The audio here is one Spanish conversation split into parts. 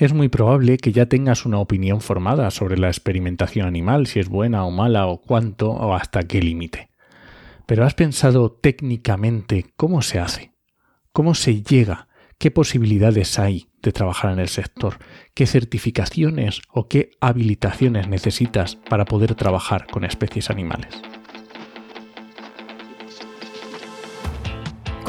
es muy probable que ya tengas una opinión formada sobre la experimentación animal, si es buena o mala o cuánto o hasta qué límite. Pero ¿has pensado técnicamente cómo se hace? ¿Cómo se llega? ¿Qué posibilidades hay de trabajar en el sector? ¿Qué certificaciones o qué habilitaciones necesitas para poder trabajar con especies animales?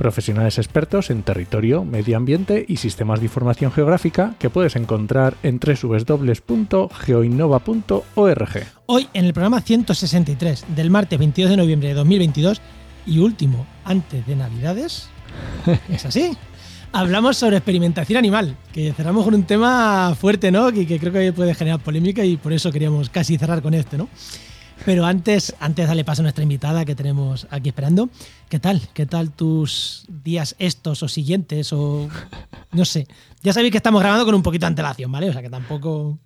profesionales expertos en territorio, medio ambiente y sistemas de información geográfica que puedes encontrar en www.geoinnova.org. Hoy en el programa 163 del martes 22 de noviembre de 2022 y último antes de Navidades, es así. Hablamos sobre experimentación animal, que cerramos con un tema fuerte, ¿no? Y que creo que puede generar polémica y por eso queríamos casi cerrar con este, ¿no? Pero antes, antes de darle paso a nuestra invitada que tenemos aquí esperando, ¿qué tal? ¿Qué tal tus días estos o siguientes? O no sé. Ya sabéis que estamos grabando con un poquito de antelación, ¿vale? O sea que tampoco.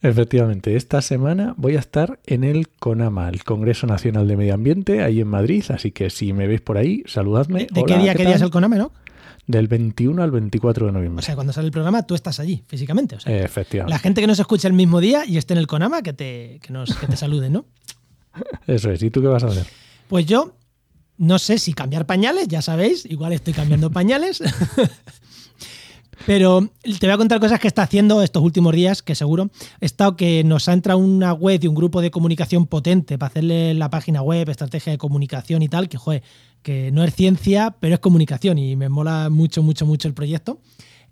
Efectivamente, esta semana voy a estar en el CONAMA, el Congreso Nacional de Medio Ambiente, ahí en Madrid, así que si me veis por ahí, saludadme. ¿De, qué día, qué día es el CONAMA, no? Del 21 al 24 de noviembre. O sea, cuando sale el programa, tú estás allí, físicamente. O sea, Efectivamente. La gente que nos escucha el mismo día y esté en el CONAMA, que te, que nos, que te salude, ¿no? Eso es. ¿Y tú qué vas a hacer? Pues yo no sé si cambiar pañales, ya sabéis, igual estoy cambiando pañales. Pero te voy a contar cosas que está haciendo estos últimos días, que seguro. He estado que nos ha entrado una web y un grupo de comunicación potente para hacerle la página web, estrategia de comunicación y tal, que joder, que no es ciencia, pero es comunicación y me mola mucho, mucho, mucho el proyecto.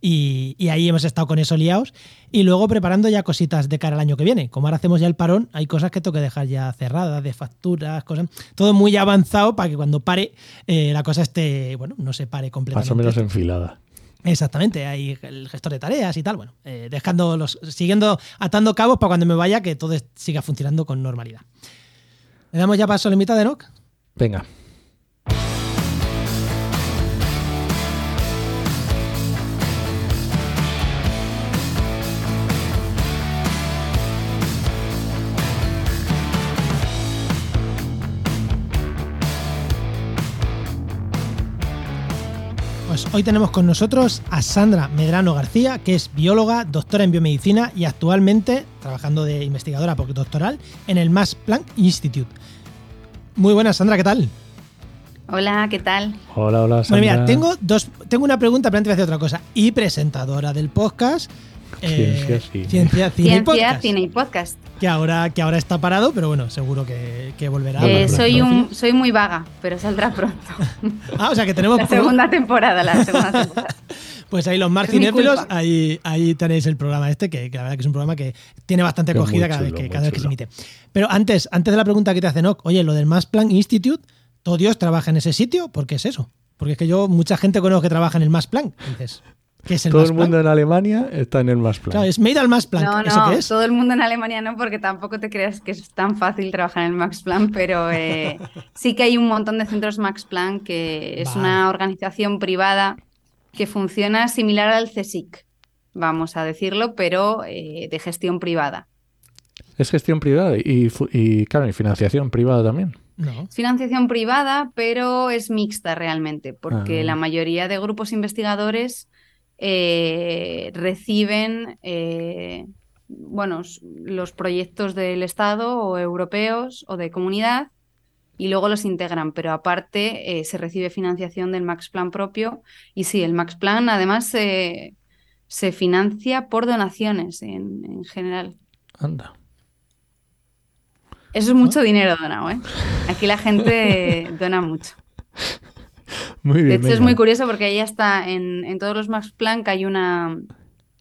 Y, ahí hemos estado con eso liados. Y luego preparando ya cositas de cara al año que viene. Como ahora hacemos ya el parón, hay cosas que tengo que dejar ya cerradas, de facturas, cosas. Todo muy avanzado para que cuando pare eh, la cosa esté, bueno, no se pare completamente. Más o menos enfilada. Exactamente, hay el gestor de tareas y tal, bueno, eh, dejando los, siguiendo, atando cabos para cuando me vaya que todo siga funcionando con normalidad. ¿Le damos ya paso a la mitad de NOC? Venga. Hoy tenemos con nosotros a Sandra Medrano García, que es bióloga, doctora en biomedicina y actualmente trabajando de investigadora postdoctoral en el Max Planck Institute. Muy buenas, Sandra, ¿qué tal? Hola, ¿qué tal? Hola, hola, Sandra. Bueno, mira, tengo, dos, tengo una pregunta, pero antes voy a hacer otra cosa. Y presentadora del podcast Ciencia, eh, cine. Ciencia, cine, y podcast. cine y podcast. Que ahora, que ahora está parado, pero bueno, seguro que, que volverá. Eh, soy, un, soy muy vaga, pero saldrá pronto. ah, o sea que tenemos... La segunda temporada, la segunda temporada. Pues ahí los marcinéfilos, ahí, ahí tenéis el programa este, que, la verdad que es un programa que tiene bastante acogida cada, vez, que, cada vez que se emite. Pero antes, antes de la pregunta que te hace Noc, oye, lo del Max Planck Institute, ¿todo Dios trabaja en ese sitio? ¿Por qué es eso? Porque es que yo, mucha gente conozco que trabaja en el Max Planck. Dices, todo el mundo en Alemania está en el Max Planck. Claro, es made al Max Planck. No, no, todo el mundo en Alemania no, porque tampoco te creas que es tan fácil trabajar en el Max Planck, pero eh, sí que hay un montón de centros Max Planck, que es una organización privada que funciona similar al CSIC, vamos a decirlo, pero eh, de gestión privada. Es gestión privada y, y claro, y financiación privada también. No. Financiación privada, pero es mixta realmente, porque ah. la mayoría de grupos investigadores eh, reciben eh, bueno, los proyectos del Estado o europeos o de comunidad y luego los integran, pero aparte eh, se recibe financiación del Max Plan propio y sí, el Max Plan además se financia por donaciones en, general. Anda. Eso es mucho dinero donado, ¿eh? Aquí la gente dona mucho. Muy bien. De hecho, es muy curioso porque ahí está en, todos los Max Planck hay una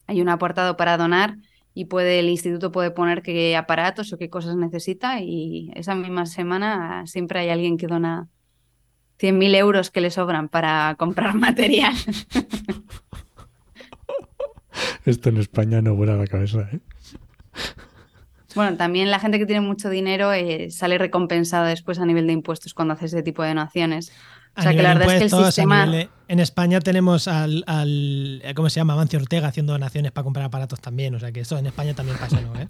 hay un apartado para donar y puede el instituto puede poner qué aparatos o qué cosas necesita y esa misma semana siempre hay alguien que dona 100.000 euros que le sobran para comprar material. Esto en España no vuela la cabeza, ¿eh? Bueno, también la gente que tiene mucho dinero eh, sale recompensada después a nivel de impuestos cuando hace ese tipo de donaciones. O sea que la verdad es que el sistema. en España tenemos al, al, ¿Cómo se llama? Amancio Ortega haciendo donaciones para comprar aparatos también. O sea que eso en España también pasa, ¿no? ¿Eh?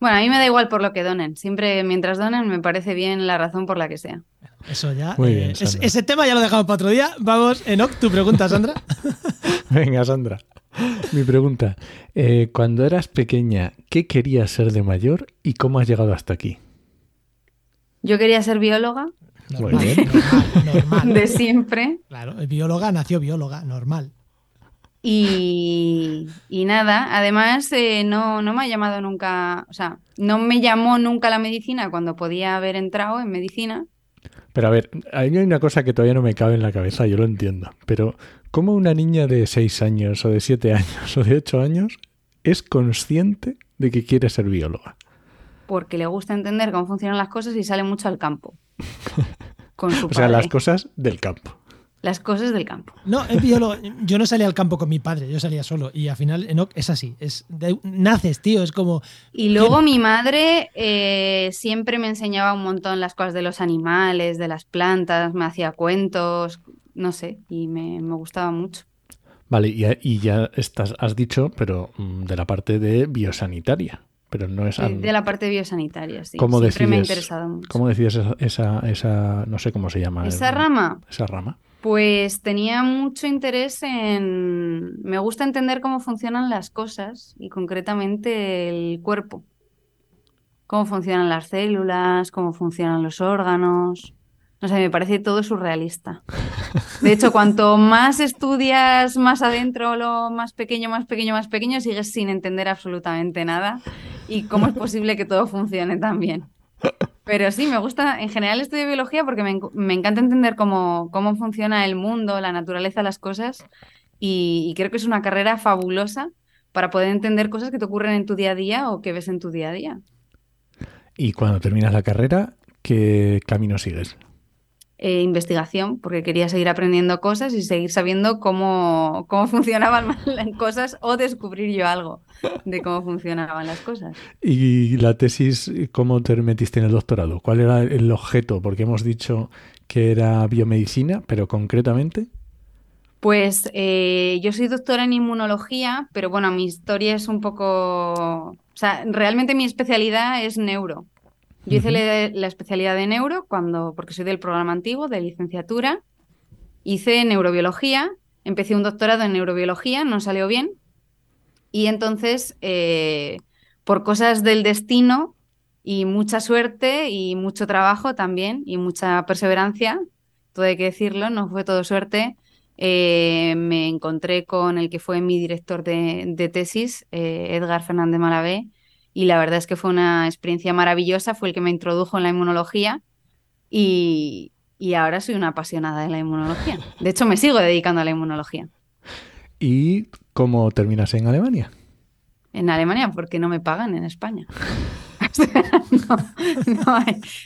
Bueno, a mí me da igual por lo que donen. Siempre mientras donen me parece bien la razón por la que sea. Eso ya. Muy bien, eh, ese tema ya lo dejamos para otro día. Vamos, Enoch, tu pregunta, Sandra. Venga, Sandra. Mi pregunta. Eh, cuando eras pequeña, ¿qué querías ser de mayor y cómo has llegado hasta aquí? Yo quería ser bióloga. Normal, normal, normal. De siempre. Claro, bióloga nació bióloga, normal. Y, nada, además eh, no, no me ha llamado nunca, o sea, no me llamó nunca la medicina cuando podía haber entrado en medicina. Pero a ver, hay una cosa que todavía no me cabe en la cabeza, yo lo entiendo, pero ¿cómo una niña de 6 años o de 7 años o de 8 años es consciente de que quiere ser bióloga? Porque le gusta entender cómo funcionan las cosas y sale mucho al campo. Con su o sea, las cosas del campo las cosas del campo. No, es biólogo. Yo no salía al campo con mi padre, yo salía solo. Y al final Enoch es así. Es naces, tío. Es como. Y luego mi madre eh, siempre me enseñaba un montón las cosas de los animales, de las plantas, me hacía cuentos, no sé, y me, gustaba mucho. Vale, y, ya estás, has dicho, pero mm, de la parte de biosanitaria. Pero no es. De, la parte biosanitaria, sí. ¿Cómo Siempre me ha interesado mucho. ¿Cómo decides esa, esa, no sé cómo se llama? ¿Esa rama? Esa rama. Pues tenía mucho interés en... Me gusta entender cómo funcionan las cosas y concretamente el cuerpo. Cómo funcionan las células, cómo funcionan los órganos. No sé, me parece todo surrealista. De hecho, cuanto más estudias más adentro, lo más pequeño, más pequeño, más pequeño, sigues sin entender absolutamente nada. Y cómo es posible que todo funcione tan bien. Pero sí, me gusta, en general estudio biología porque me, encanta entender cómo, cómo, funciona el mundo, la naturaleza, las cosas y, creo que es una carrera fabulosa para poder entender cosas que te ocurren en tu día a día o que ves en tu día a día. Y cuando terminas la carrera, ¿qué camino sigues? Eh, investigación, porque quería seguir aprendiendo cosas y seguir sabiendo cómo, cómo funcionaban las cosas o descubrir yo algo de cómo funcionaban las cosas. ¿Y la tesis, cómo te metiste en el doctorado? ¿Cuál era el objeto? Porque hemos dicho que era biomedicina, pero concretamente. Pues eh, yo soy doctora en inmunología, pero bueno, mi historia es un poco... O sea, realmente mi especialidad es neuro. Yo hice la, especialidad de neuro cuando, porque soy del programa antiguo de licenciatura. Hice neurobiología, empecé un doctorado en neurobiología, no salió bien. Y entonces, eh, por cosas del destino y mucha suerte y mucho trabajo también y mucha perseverancia, todo hay que decirlo, no fue todo suerte. Eh, me encontré con el que fue mi director de, tesis, eh, Edgar Fernández Malavé, y la verdad es que fue una experiencia maravillosa, fue el que me introdujo en la inmunología y, ahora soy una apasionada de la inmunología. De hecho, me sigo dedicando a la inmunología. ¿Y cómo terminas en Alemania? En Alemania, porque no me pagan en España.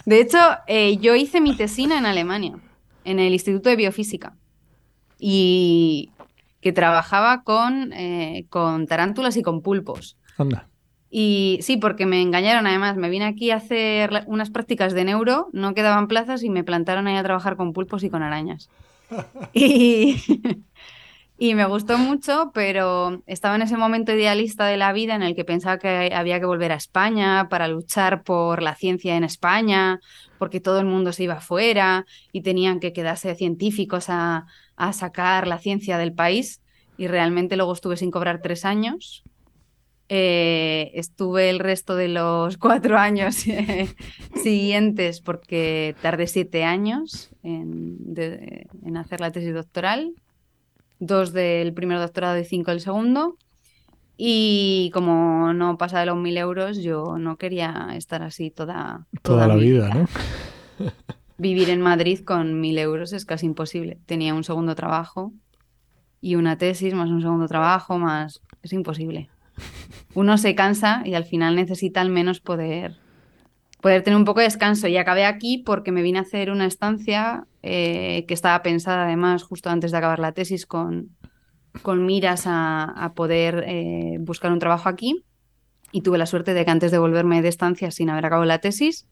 De hecho, eh, yo hice mi tesina en Alemania, en el Instituto de Biofísica, y que trabajaba con, eh, con tarántulas y con pulpos. Anda. Y sí, porque me engañaron además. Me vine aquí a hacer unas prácticas de neuro, no quedaban plazas y me plantaron ahí a trabajar con pulpos y con arañas. y, y me gustó mucho, pero estaba en ese momento idealista de la vida en el que pensaba que había que volver a España para luchar por la ciencia en España, porque todo el mundo se iba afuera y tenían que quedarse científicos a, a sacar la ciencia del país. Y realmente luego estuve sin cobrar tres años eh, estuve el resto de los cuatro años eh, siguientes porque tardé siete años en, hacer la tesis doctoral, dos del primer doctorado y cinco del segundo. Y como no pasa de los mil euros, yo no quería estar así toda, toda, la vida, ¿no? Vivir en Madrid con mil euros es casi imposible. Tenía un segundo trabajo y una tesis más un segundo trabajo más... Es imposible uno se cansa y al final necesita al menos poder, poder tener un poco de descanso. Y acabé aquí porque me vine a hacer una estancia eh, que estaba pensada además justo antes de acabar la tesis con, con miras a, poder eh, buscar un trabajo aquí. y tuve la suerte de que antes de volverme de estancia sin haber acabado la tesis,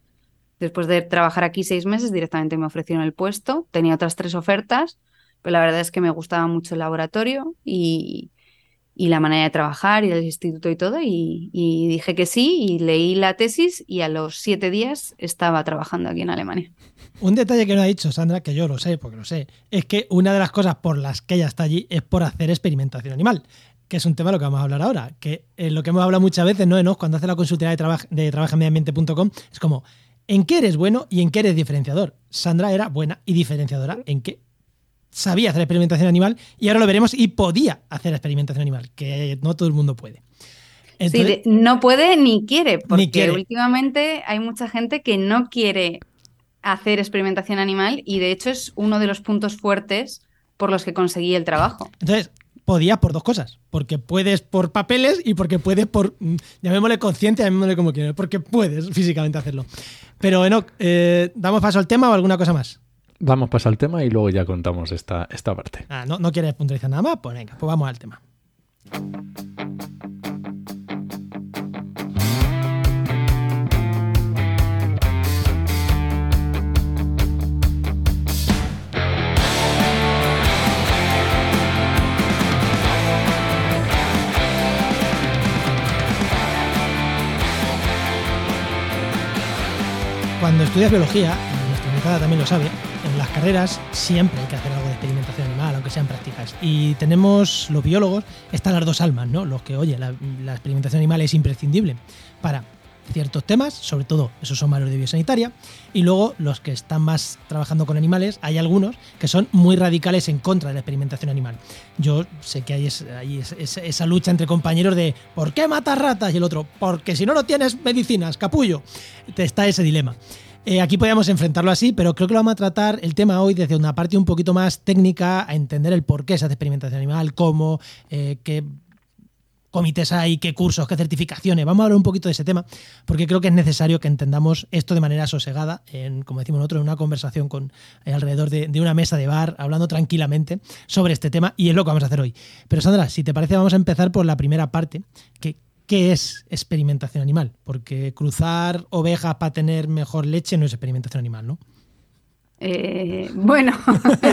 después de trabajar aquí seis meses, directamente me ofrecieron el puesto. Tenía otras tres ofertas, pero la verdad es que me gustaba mucho el laboratorio y, y la manera de trabajar y el instituto y todo. Y, dije que sí y leí la tesis y a los siete días estaba trabajando aquí en Alemania. Un detalle que no ha dicho Sandra, que yo lo sé, porque lo sé, es que una de las cosas por las que ella está allí es por hacer experimentación animal que es un tema de lo que vamos a hablar ahora, que es lo que hemos hablado muchas veces, ¿no? Enoch, cuando hace la consultoría de, trabajo de trabajamediambiente.com, es como, ¿en qué eres bueno y en qué eres diferenciador? Sandra era buena y diferenciadora en qué sabía hacer experimentación animal y ahora lo veremos y podía hacer experimentación animal, que no todo el mundo puede. sí, no puede ni quiere, porque últimamente hay mucha gente que no quiere hacer experimentación animal y de hecho es uno de los puntos fuertes por los que conseguí el trabajo. Entonces, podía por dos cosas. Porque puedes por papeles y porque puedes por, mm, llamémosle conciencia, llamémosle como quieras, porque puedes físicamente hacerlo. Pero, Enoch, eh, ¿damos paso al tema o alguna cosa más? Vamos paso al tema y luego ya contamos esta, esta parte. Ah, ¿no, ¿No quieres puntualizar nada más? Pues venga, pues vamos al tema. cuando estudias biología, nuestra invitada también lo sabe, las carreras siempre hay que hacer algo de experimentación animal, aunque sean prácticas. Y tenemos, los biólogos, están las dos almas, ¿no? Los que, oye, la, experimentación animal es imprescindible para ciertos temas, sobre todo esos son malos de biosanitaria, y luego los que están más trabajando con animales, hay algunos que son muy radicales en contra de la experimentación animal. Yo sé que hay, esa lucha entre compañeros de ¿por qué matas ratas? y el otro, porque si no, no tienes medicinas, capullo. Está ese dilema. Eh, aquí podríamos enfrentarlo así, pero creo que lo vamos a tratar el tema hoy desde una parte un poquito más técnica, a entender el por qué se hace experimentación animal, cómo, eh, qué comités hay, qué cursos, qué certificaciones. Vamos a hablar un poquito de ese tema, porque creo que es necesario que entendamos esto de manera sosegada, como decimos nosotros, en una conversación con eh, alrededor de, una mesa de bar, hablando tranquilamente sobre este tema, y es lo que vamos a hacer hoy. Pero Sandra, si te parece, vamos a empezar por la primera parte, ¿qué es experimentación animal? Porque cruzar ovejas para tener mejor leche no es experimentación animal, ¿no? Eh, bueno,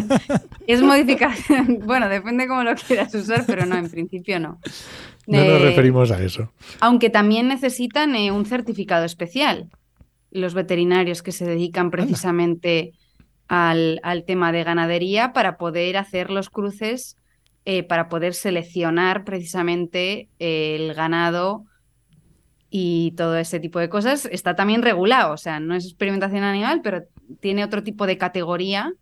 es modificación. Bueno, depende cómo lo quieras usar, pero no, en principio no. No nos eh, referimos a eso. Aunque también necesitan eh, un certificado especial, los veterinarios que se dedican precisamente al, al, tema de ganadería para poder hacer los cruces eh, para poder seleccionar precisamente el ganado y todo ese tipo de cosas, está también regulado. O sea, no es experimentación animal, pero tiene otro tipo de categoría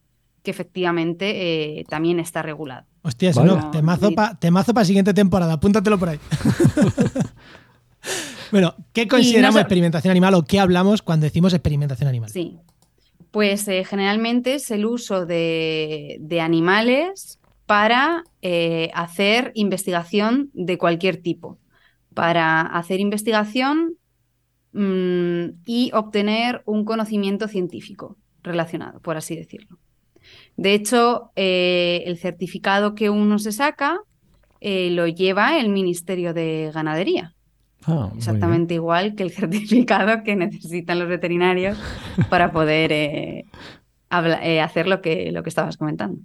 que efectivamente eh, también está regulado. Hostia, no, temazo para la siguiente temporada, apúntatelo por ahí. bueno, ¿qué consideramos experimentación animal o qué hablamos cuando decimos experimentación animal? Sí, pues eh, generalmente es el uso de, de animales para eh, hacer investigación de cualquier tipo, para hacer investigación mm, y obtener un conocimiento científico relacionado, por así decirlo. De hecho, eh, el certificado que uno se saca eh, lo lleva el Ministerio de Ganadería. Ah, Exactamente igual que el certificado que necesitan los veterinarios para poder hacer lo que, lo que estabas comentando.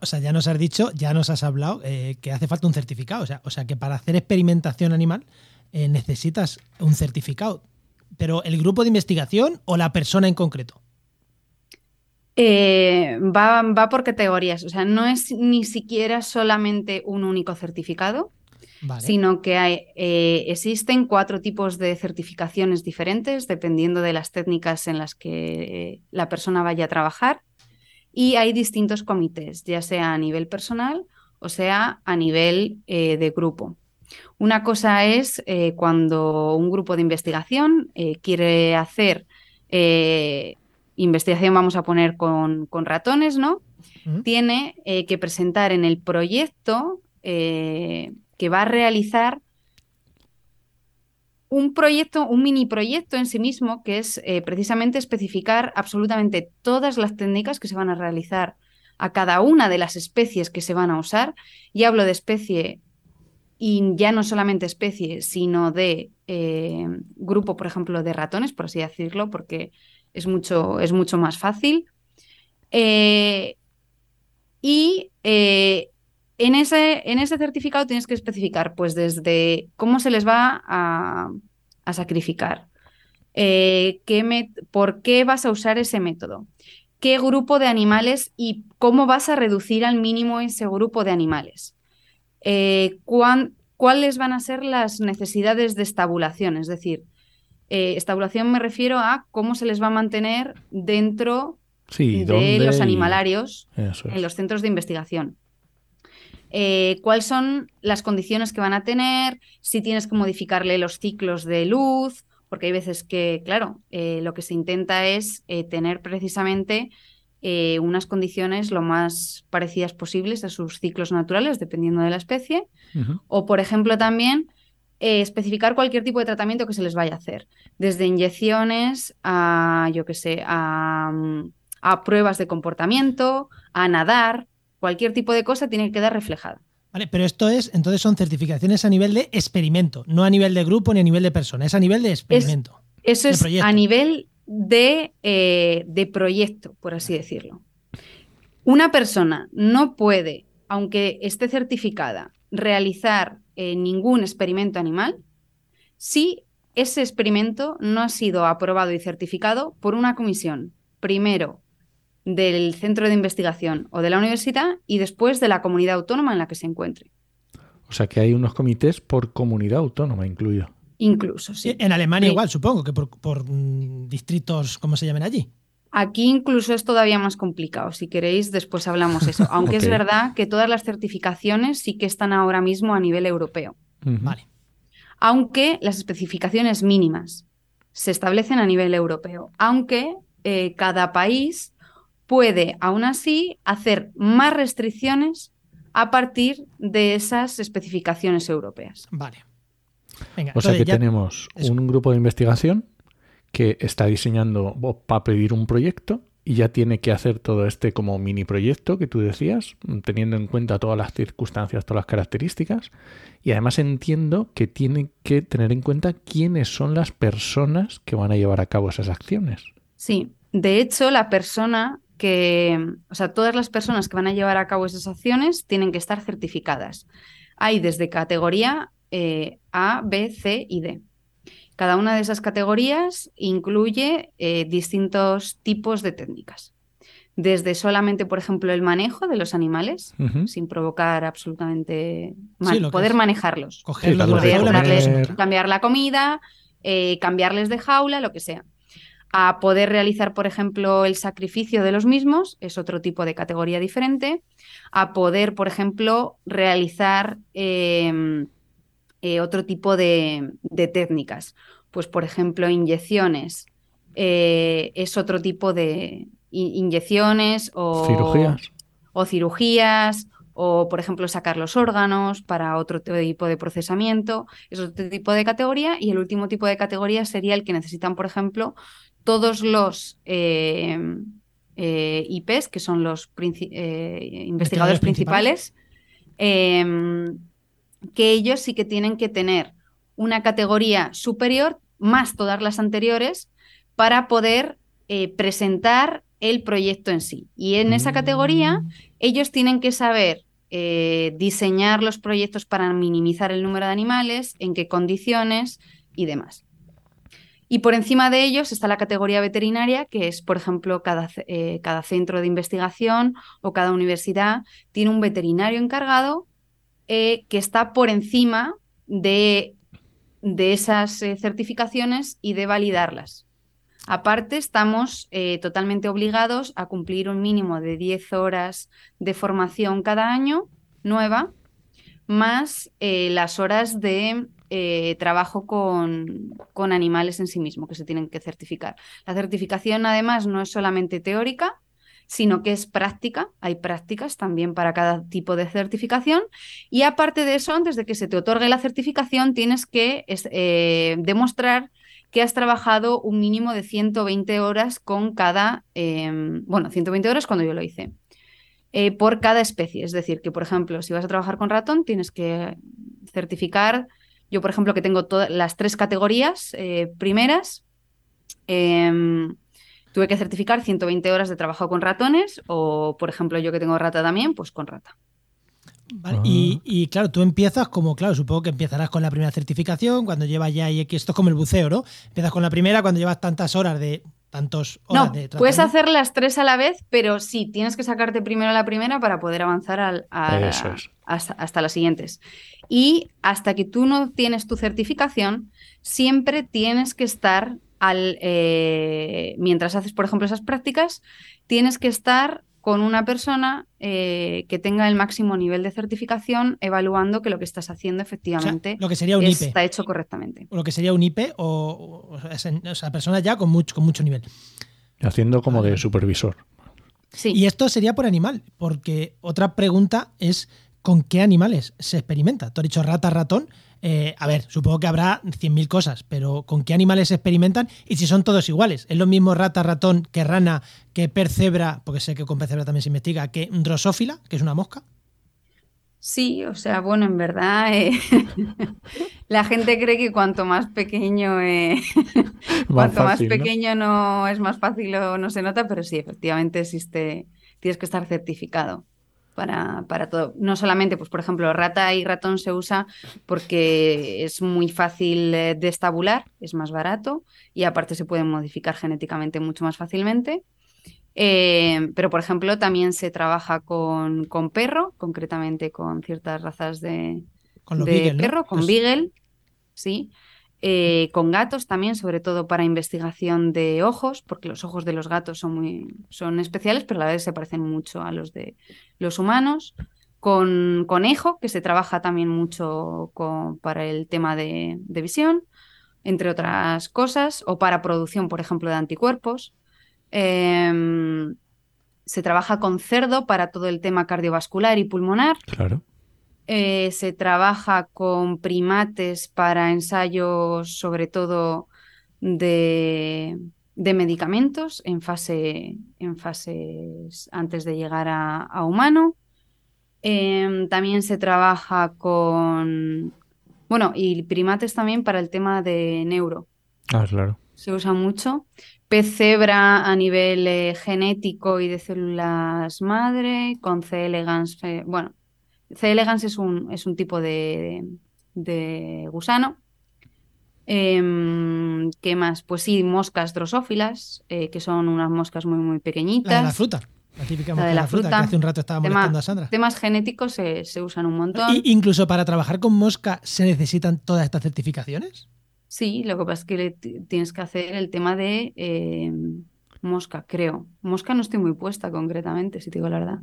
O sea, ya nos has dicho, ya nos has hablado eh, que hace falta un certificado. O sea, o sea, que para hacer experimentación animal eh, necesitas un certificado. Pero ¿el grupo de investigación o la persona en concreto? Eh, va, va, por categorías. O sea, no es ni siquiera solamente un único certificado, sino que hay, existen cuatro tipos de certificaciones diferentes dependiendo de las técnicas en las que la persona vaya a trabajar y hay distintos comités, ya sea a nivel personal o sea a nivel eh, de grupo. Una cosa es eh, cuando un grupo de investigación eh, quiere hacer investigación, vamos a poner con, ratones, ¿no? Tiene que presentar en el proyecto que va a realizar un proyecto, un mini proyecto en sí mismo, que es eh, precisamente especificar absolutamente todas las técnicas que se van a realizar a cada una de las especies que se van a usar. Y hablo de especie y ya no solamente especie, sino de eh, grupo, por ejemplo, de ratones, por así decirlo, porque es mucho, es mucho más fácil. Eh, y en, ese, en ese certificado tienes que especificar, pues, desde cómo se les va a, sacrificar, qué por qué vas a usar ese método, qué grupo de animales y cómo vas a reducir al mínimo ese grupo de animales. Eh, cuáles van a ser las necesidades de estabulación. Es decir, eh, estabulación me refiero a cómo se les va a mantener dentro de los animalarios en los centros de investigación. Eh, cuáles son las condiciones que van a tener, si tienes que modificarle los ciclos de luz, porque hay veces que, claro, lo que se intenta es tener precisamente eh, unas condiciones lo más parecidas posibles a sus ciclos naturales, dependiendo de la especie. O, por ejemplo, también eh, especificar cualquier tipo de tratamiento que se les vaya a hacer, desde inyecciones a, yo qué sé, a, a pruebas de comportamiento, a nadar, cualquier tipo de cosa tiene que quedar reflejada. Vale, pero esto es, entonces son certificaciones a nivel de experimento, no a nivel de grupo ni a nivel de persona, es a nivel de experimento. eso es a nivel eh, de, proyecto, por así decirlo. Una persona no puede, aunque esté certificada, realizar eh, ningún experimento animal si ese experimento no ha sido aprobado y certificado por una comisión, primero del centro de investigación o de la universidad y después de la comunidad autónoma en la que se encuentre. O sea que hay unos comités por comunidad autónoma incluido. Incluso, sí. En Alemania igual, supongo, que por, mm, distritos, ¿cómo se llaman allí? Aquí incluso es todavía más complicado. Si queréis, después hablamos eso. Aunque es verdad que todas las certificaciones sí que están ahora mismo a nivel europeo. Vale. Aunque las especificaciones mínimas se establecen a nivel europeo. Aunque eh, cada país puede, aún así, hacer más restricciones a partir de esas especificaciones europeas. Vale o sea que tenemos un grupo de investigación que está diseñando para pedir un proyecto y ya tiene que hacer todo este como mini proyecto que tú decías, teniendo en cuenta todas las circunstancias, todas las características. Y además entiendo que tiene que tener en cuenta quiénes son las personas que van a llevar a cabo esas acciones. Sí, de hecho la persona que, o sea, todas las personas que van a llevar a cabo esas acciones tienen que estar certificadas. Hay desde categoría eh, a, B, C y D. Cada una de esas categorías incluye eh, distintos tipos de técnicas. Desde solamente, por ejemplo, el manejo de los animales, sin provocar absolutamente mal, poder manejarlos. cambiar la comida, eh, cambiarles de jaula, lo que sea. A poder realizar, por ejemplo, el sacrificio de los mismos, es otro tipo de categoría diferente. A poder, por ejemplo, realizar em, eh, otro tipo de, técnicas. Pues, por ejemplo, inyecciones. Eh, es otro tipo de inyecciones o cirugías. O cirugías, o por ejemplo sacar los órganos para otro tipo de procesamiento, es otro tipo de categoría. Y el último tipo de categoría sería el que necesitan, por ejemplo, todos los eh, IPs, que son los investigadores principales, que ellos sí que tienen que tener una categoría superior más todas las anteriores para poder eh, presentar el proyecto en sí. Y en esa categoría mm. ellos tienen que saber eh, diseñar los proyectos para minimizar el número de animales, en qué condiciones y demás. Y por encima de ellos está la categoría veterinaria, que es, por ejemplo, cada, eh, cada centro de investigación o cada universidad tiene un veterinario encargado eh, que está por encima de, de esas eh, certificaciones y de validarlas. Aparte, estamos totalmente obligados a cumplir un mínimo de 10 horas de formación cada año nueva, más las horas de trabajo con, con, animales en sí mismo que se tienen que certificar. La certificación, además, no es solamente teórica, sino que es práctica. Hay prácticas también para cada tipo de certificación. Y aparte de eso, antes de que se te otorgue la certificación, tienes que eh, demostrar que has trabajado un mínimo de 120 horas con cada, em, bueno, 120 horas cuando yo lo hice, eh, por cada especie. Es decir, que por ejemplo, si vas a trabajar con ratón, tienes que certificar, yo por ejemplo que tengo todas las tres categorías eh, primeras, em, tuve que certificar 120 horas de trabajo con ratones o por ejemplo yo que tengo rata también, pues con rata. Ah. y, claro, tú empiezas como, claro, supongo que empezarás con la primera certificación, cuando llevas ya, y esto es como el buceo, ¿no? Empiezas con la primera cuando llevas tantas horas de tantos horas no, Puedes hacer las tres a la vez, pero sí, tienes que sacarte primero la primera para poder avanzar al, hasta, las siguientes. Y hasta que tú no tienes tu certificación, siempre tienes que estar al. Eh, mientras haces, por ejemplo, esas prácticas, tienes que estar con una persona eh, que tenga el máximo nivel de certificación evaluando que lo que estás haciendo efectivamente lo que sería un IP. está hecho correctamente. O lo que sería un IP o, o, sea, personas ya con mucho, con mucho nivel. Haciendo como de supervisor. Sí. Y esto sería por animal, porque otra pregunta es ¿con qué animales se experimenta? Tú has dicho rata, ratón, eh, a ver, supongo que habrá 100.000 cosas, pero ¿con qué animales se experimentan y si son todos iguales? ¿Es lo mismo rata, ratón que rana, que percebra, porque sé que con percebra también se investiga, que drosófila, que es una mosca? Sí, o sea, bueno, en verdad eh, la gente cree que cuanto más pequeño, eh, cuanto más pequeño ¿no? es más fácil o no se nota, pero sí, efectivamente existe, tienes que estar certificado para, todo. No solamente, pues por ejemplo, rata y ratón se usa porque es muy fácil eh, de estabular, es más barato y aparte se pueden modificar genéticamente mucho más fácilmente. Eh, pero, por ejemplo, también se trabaja con, con perro, concretamente con ciertas razas de, perro, con Beagle, sí. Eh, con gatos también, sobre todo para investigación de ojos, porque los ojos de los gatos son muy son especiales, pero a la vez se parecen mucho a los de los humanos. Con conejo, que se trabaja también mucho para el tema de, visión, entre otras cosas, o para producción, por ejemplo, de anticuerpos. Em, se trabaja con cerdo para todo el tema cardiovascular y pulmonar. Claro. Eh, se trabaja con primates para ensayos, sobre todo de, medicamentos en, fase, en fases antes de llegar a, humano. Em, también se trabaja con, bueno, y primates también para el tema de neuro. Ah, claro. Se usa mucho. Pez cebra a nivel eh, genético y de células madre, con C. elegans, bueno, C. elegans es un, es un tipo de, gusano. Em, ¿Qué más? Pues sí, moscas drosófilas, eh, que son unas moscas muy, muy pequeñitas. La de la fruta. La típica mosca de la, fruta, que hace un rato estaba molestando a Sandra. Temas genéticos se, usan un montón. incluso para trabajar con mosca se necesitan todas estas certificaciones. Sí, lo que pasa es que tienes que hacer el tema de em, Mosca, creo. Mosca no estoy muy puesta concretamente, si te digo la verdad.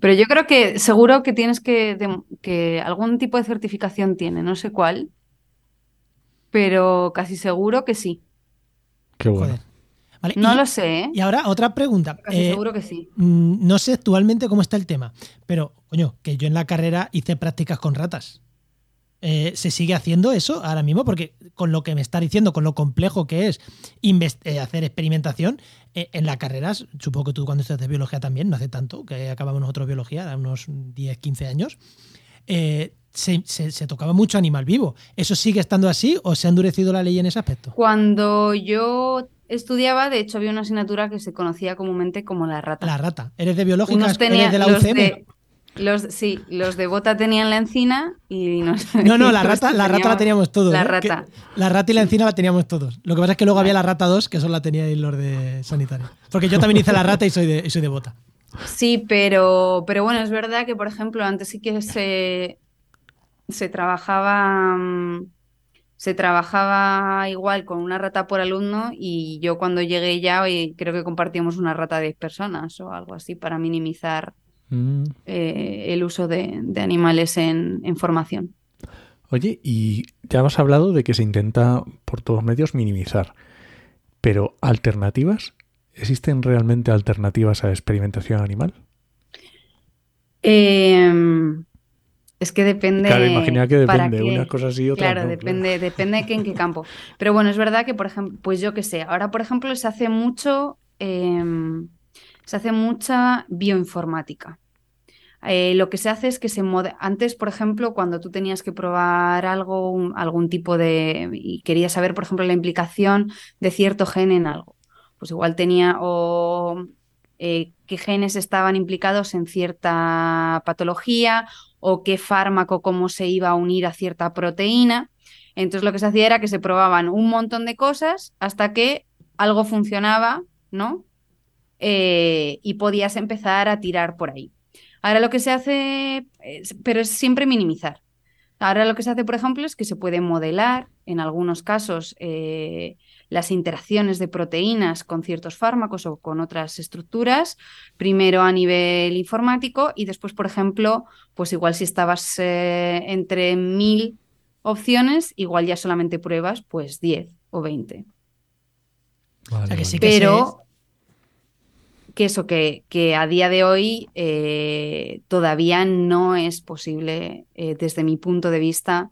Pero yo creo que seguro que tienes que, que algún tipo de certificación tiene, no sé cuál, pero casi seguro que sí. Qué bueno. no lo sé. ¿eh? Y ahora otra pregunta. Casi eh, seguro que sí. Mm, no sé actualmente cómo está el tema, pero coño, que yo en la carrera hice prácticas con ratas. Eh, ¿Se sigue haciendo eso ahora mismo? Porque con lo que me está diciendo, con lo complejo que es eh, hacer experimentación, eh, en la carrera, supongo que tú cuando de biología también, no hace tanto, que acabamos nosotros biología, hace unos 10, 15 años, se, tocaba mucho animal vivo. ¿Eso sigue estando así o se ha endurecido la ley en ese aspecto? Cuando yo estudiaba, de hecho, había una asignatura que se conocía comúnmente como la rata. La rata. ¿Eres de biológica? ¿Eres de la UCM? Los, sí, los de bota tenían la encina y No, no, la rata, la rata la teníamos todos. La ¿eh? rata. la rata y la encina la teníamos todos. Lo que pasa es que luego había la rata 2, que solo la teníais los de sanitario. Porque yo también hice la rata y soy de, soy de bota. Sí, pero, pero bueno, es verdad que, por ejemplo, antes sí que se, se trabajaba. Mm, se trabajaba igual con una rata por alumno y yo cuando llegué ya hoy creo que compartíamos una rata de 10 personas o algo así para minimizar Mm. Eh, el uso de, animales en, formación. Oye, y ya hemos hablado de que se intenta por todos medios minimizar, pero ¿alternativas? ¿Existen realmente alternativas a la experimentación animal? Em, es que depende. Claro, imagina que depende, unas cosas y otras. Claro, depende, depende de en qué campo. Pero bueno, es verdad que, por ejemplo, pues yo qué sé, ahora, por ejemplo, se hace mucho, em, se hace mucha bioinformática. Eh, lo que se hace es que se antes, por ejemplo, cuando tú tenías que probar algo, algún tipo de y querías saber, por ejemplo, la implicación de cierto gen en algo, pues igual tenía o eh, qué genes estaban implicados en cierta patología o qué fármaco, cómo se iba a unir a cierta proteína. Entonces lo que se hacía era que se probaban un montón de cosas hasta que algo funcionaba, ¿no? Eh, y podías empezar a tirar por ahí. Ahora lo que se hace, pero es siempre minimizar. Ahora lo que se hace, por ejemplo, es que se puede modelar, en algunos casos, eh, las interacciones de proteínas con ciertos fármacos o con otras estructuras, primero a nivel informático y después, por ejemplo, pues igual si estabas eh, entre mil opciones, igual ya solamente pruebas pues 10 o 20. Pero que eso, que, que, a día de hoy eh, todavía no es posible, eh, desde mi punto de vista,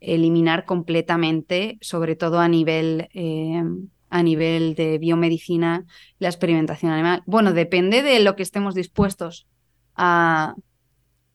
eliminar completamente, sobre todo a nivel, eh, a nivel de biomedicina, la experimentación animal. Bueno, depende de lo que estemos dispuestos a,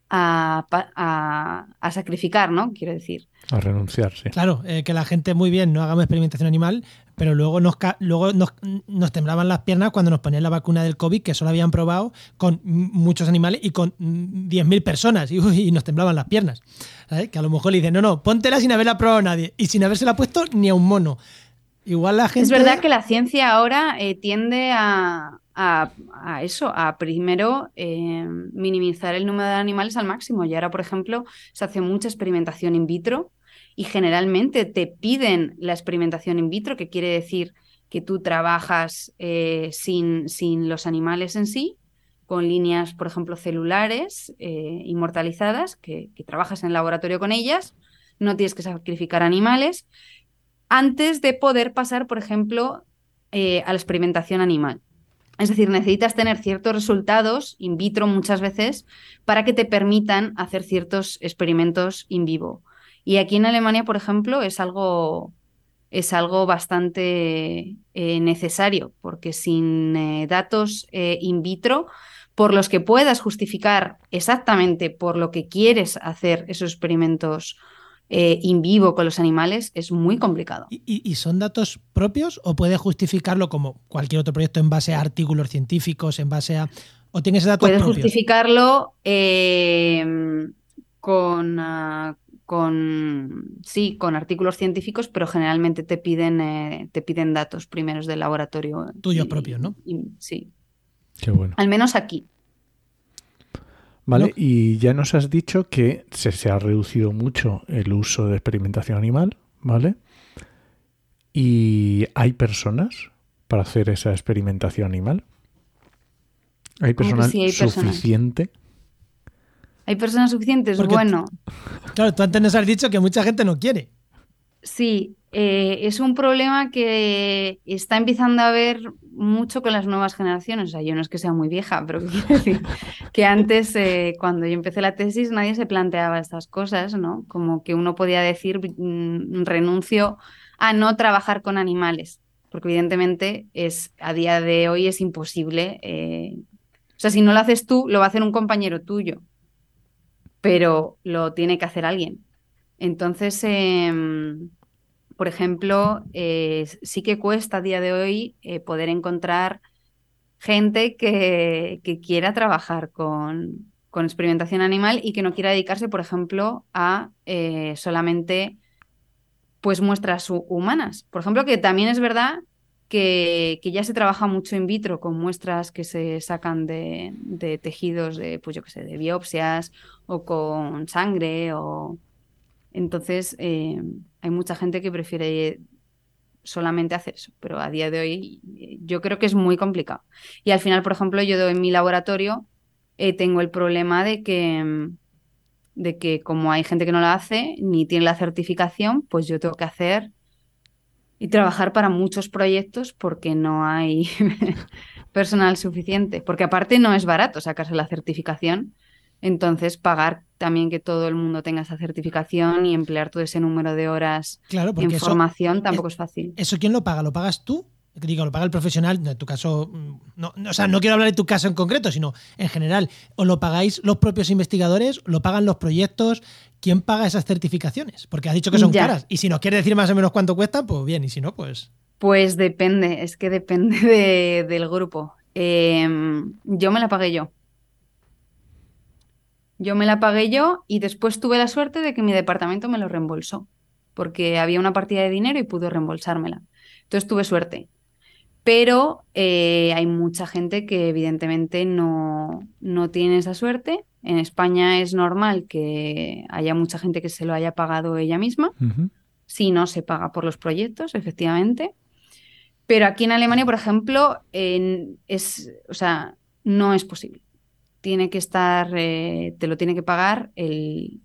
a, a, sacrificar, ¿no? Quiero decir. A renunciar, sí. Claro, eh, que la gente muy bien no hagamos experimentación animal, pero luego nos, luego nos, nos, temblaban las piernas cuando nos ponían la vacuna del COVID, que solo habían probado con muchos animales y con 10.000 personas, y, y, nos temblaban las piernas. Que a lo mejor le dicen, no, no, póntela sin haberla probado nadie, y sin habérsela puesto ni a un mono. Igual la gente... Es verdad que la ciencia ahora eh, tiende a, a, eso, a primero eh, minimizar el número de animales al máximo. Y ahora, por ejemplo, se hace mucha experimentación in vitro y generalmente te piden la experimentación in vitro, que quiere decir que tú trabajas eh, sin, sin, los animales en sí, con líneas, por ejemplo, celulares eh, inmortalizadas, que, trabajas en el laboratorio con ellas, no tienes que sacrificar animales, antes de poder pasar, por ejemplo, a la experimentación animal. Es decir, necesitas tener ciertos resultados in vitro muchas veces para que te permitan hacer ciertos experimentos in vivo. Y aquí en Alemania, por ejemplo, es algo, es algo bastante eh, necesario, porque sin eh, datos eh, in vitro, por los que puedas justificar exactamente por lo que quieres hacer esos experimentos in vivo con los animales es muy complicado. ¿Y, son datos propios o puedes justificarlo como cualquier otro proyecto en base a artículos científicos, en base a... ¿O tienes datos Puedes justificarlo em, con... Ah, con sí, con artículos científicos, pero generalmente te piden, eh, te piden datos primeros del laboratorio. Tuyos propios, ¿no? sí. Qué bueno. Al menos aquí. ¿Vale? Y ya nos has dicho que se, ha reducido mucho el uso de experimentación animal, ¿vale? Y hay personas para hacer esa experimentación animal. ¿Hay personal suficiente? ¿Hay personas suficientes? bueno. Claro, tú antes nos has dicho que mucha gente no quiere. Sí, eh, es un problema que está empezando a ver mucho con las nuevas generaciones. O sea, yo no es que sea muy vieja, pero quiero decir que antes, eh, cuando yo empecé la tesis, nadie se planteaba estas cosas, ¿no? Como que uno podía decir mm, renuncio a no trabajar con animales, porque evidentemente es a día de hoy es imposible. Eh, o sea, si no lo haces tú, lo va a hacer un compañero tuyo, pero lo tiene que hacer alguien. Entonces, em, por ejemplo, eh, sí que cuesta a día de hoy eh, poder encontrar gente que, quiera trabajar con, experimentación animal y que no quiera dedicarse, por ejemplo, a eh, solamente pues muestras humanas. Por ejemplo, que también es verdad que, ya se trabaja mucho in vitro con muestras que se sacan de, tejidos de, pues yo qué sé, de biopsias o con sangre o, entonces, eh, hay mucha gente que prefiere solamente hacer eso, pero a día de hoy yo creo que es muy complicado. Y al final, por ejemplo, yo en mi laboratorio eh, tengo el problema de que, de que como hay gente que no la hace ni tiene la certificación, pues yo tengo que hacer y trabajar para muchos proyectos porque no hay personal suficiente. Porque aparte no es barato sacarse la certificación entonces, pagar también que todo el mundo tenga esa certificación y emplear todo ese número de horas claro, en formación tampoco es, fácil. ¿Eso quién lo paga? ¿Lo pagas tú? digo, lo paga el profesional, en tu caso, mm, no, o sea, no quiero hablar de tu caso en concreto, sino en general, ¿o lo pagáis los propios investigadores? ¿Lo pagan los proyectos? ¿Quién paga esas certificaciones? Porque has dicho que son caras. Y si nos quieres decir más o menos cuánto cuestan, pues bien, y si no, pues... Pues depende, es que depende del grupo. Em, yo me la pagué yo. Yo me la pagué yo y después tuve la suerte de que mi departamento me lo reembolsó, porque había una partida de dinero y pudo reembolsármela. Entonces tuve suerte. Pero eh, hay mucha gente que evidentemente no, no tiene esa suerte. En España es normal que haya mucha gente que se lo haya pagado ella misma. Si no, se paga por los proyectos, efectivamente. Pero aquí en Alemania, por ejemplo, es, o sea, no es posible. Tiene que estar, eh, te lo tiene que pagar el,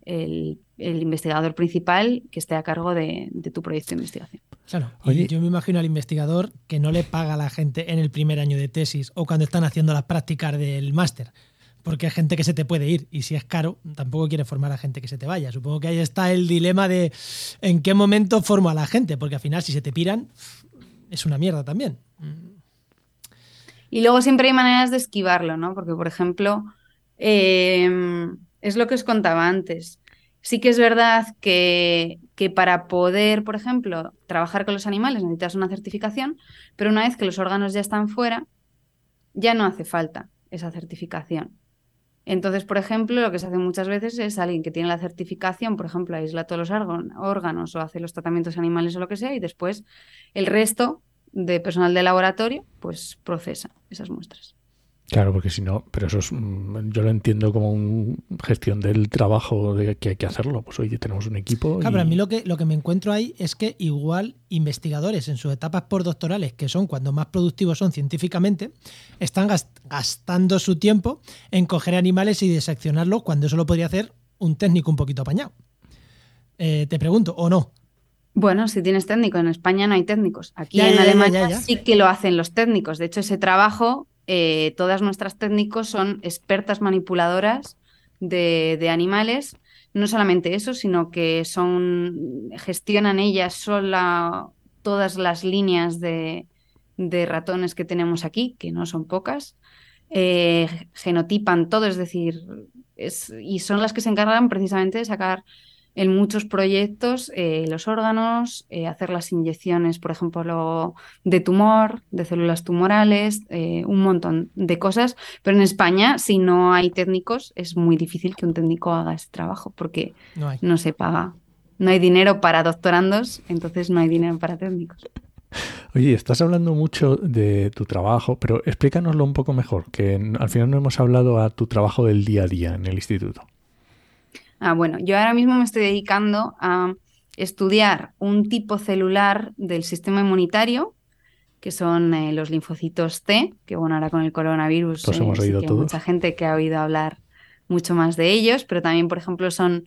investigador principal que esté a cargo de, tu proyecto de investigación. Claro, Oye, yo me imagino al investigador que no le paga a la gente en el primer año de tesis o cuando están haciendo las prácticas del máster porque hay gente que se te puede ir y si es caro, tampoco quiere formar a gente que se te vaya. Supongo que ahí está el dilema de en qué momento formo a la gente, porque al final si se te piran, es una mierda también. Y luego siempre hay maneras de esquivarlo, ¿no? Porque, por ejemplo, em, es lo que os contaba antes. Sí que es verdad que, que, para poder, por ejemplo, trabajar con los animales necesitas una certificación, pero una vez que los órganos ya están fuera, ya no hace falta esa certificación. Entonces, por ejemplo, lo que se hace muchas veces es alguien que tiene la certificación, por ejemplo, aísla todos los órganos o hace los tratamientos animales o lo que sea, y después el resto de personal de laboratorio, pues procesa esas muestras. Claro, porque si no, pero eso es, mm, yo lo entiendo como una gestión del trabajo de que hay que hacerlo. Pues oye, tenemos un equipo. Claro, pero a mí lo que, lo que me encuentro ahí es que igual investigadores en sus etapas postdoctorales, que son cuando más productivos son científicamente, están gastando su tiempo en coger animales y diseccionarlos cuando eso lo podría hacer un técnico un poquito apañado. Eh, te pregunto, ¿o no? Bueno, si tienes técnico, en España no hay técnicos. Aquí en Alemania sí que lo hacen los técnicos. De hecho, ese trabajo eh, todas nuestras técnicos son expertas manipuladoras de, animales. No solamente eso, sino que son gestionan ellas sola todas las líneas de, ratones que tenemos aquí, que no son pocas. Eh, genotipan todo, es decir, y son las que se encargan precisamente de sacar en muchos proyectos eh, los órganos, eh, hacer las inyecciones, por ejemplo, de tumor, de células tumorales, eh, un montón de cosas. Pero en España, si no hay técnicos, es muy difícil que un técnico haga ese trabajo porque no, se paga. No hay dinero para doctorandos, entonces no hay dinero para técnicos. Oye, estás hablando mucho de tu trabajo, pero explícanoslo un poco mejor, que al final no hemos hablado a tu trabajo del día a día en el instituto. Ah, bueno, yo ahora mismo me estoy dedicando a estudiar un tipo celular del sistema inmunitario, que son eh, los linfocitos T, que bueno, ahora con el coronavirus hemos oído hay mucha gente que ha oído hablar mucho más de ellos, pero también, por ejemplo, son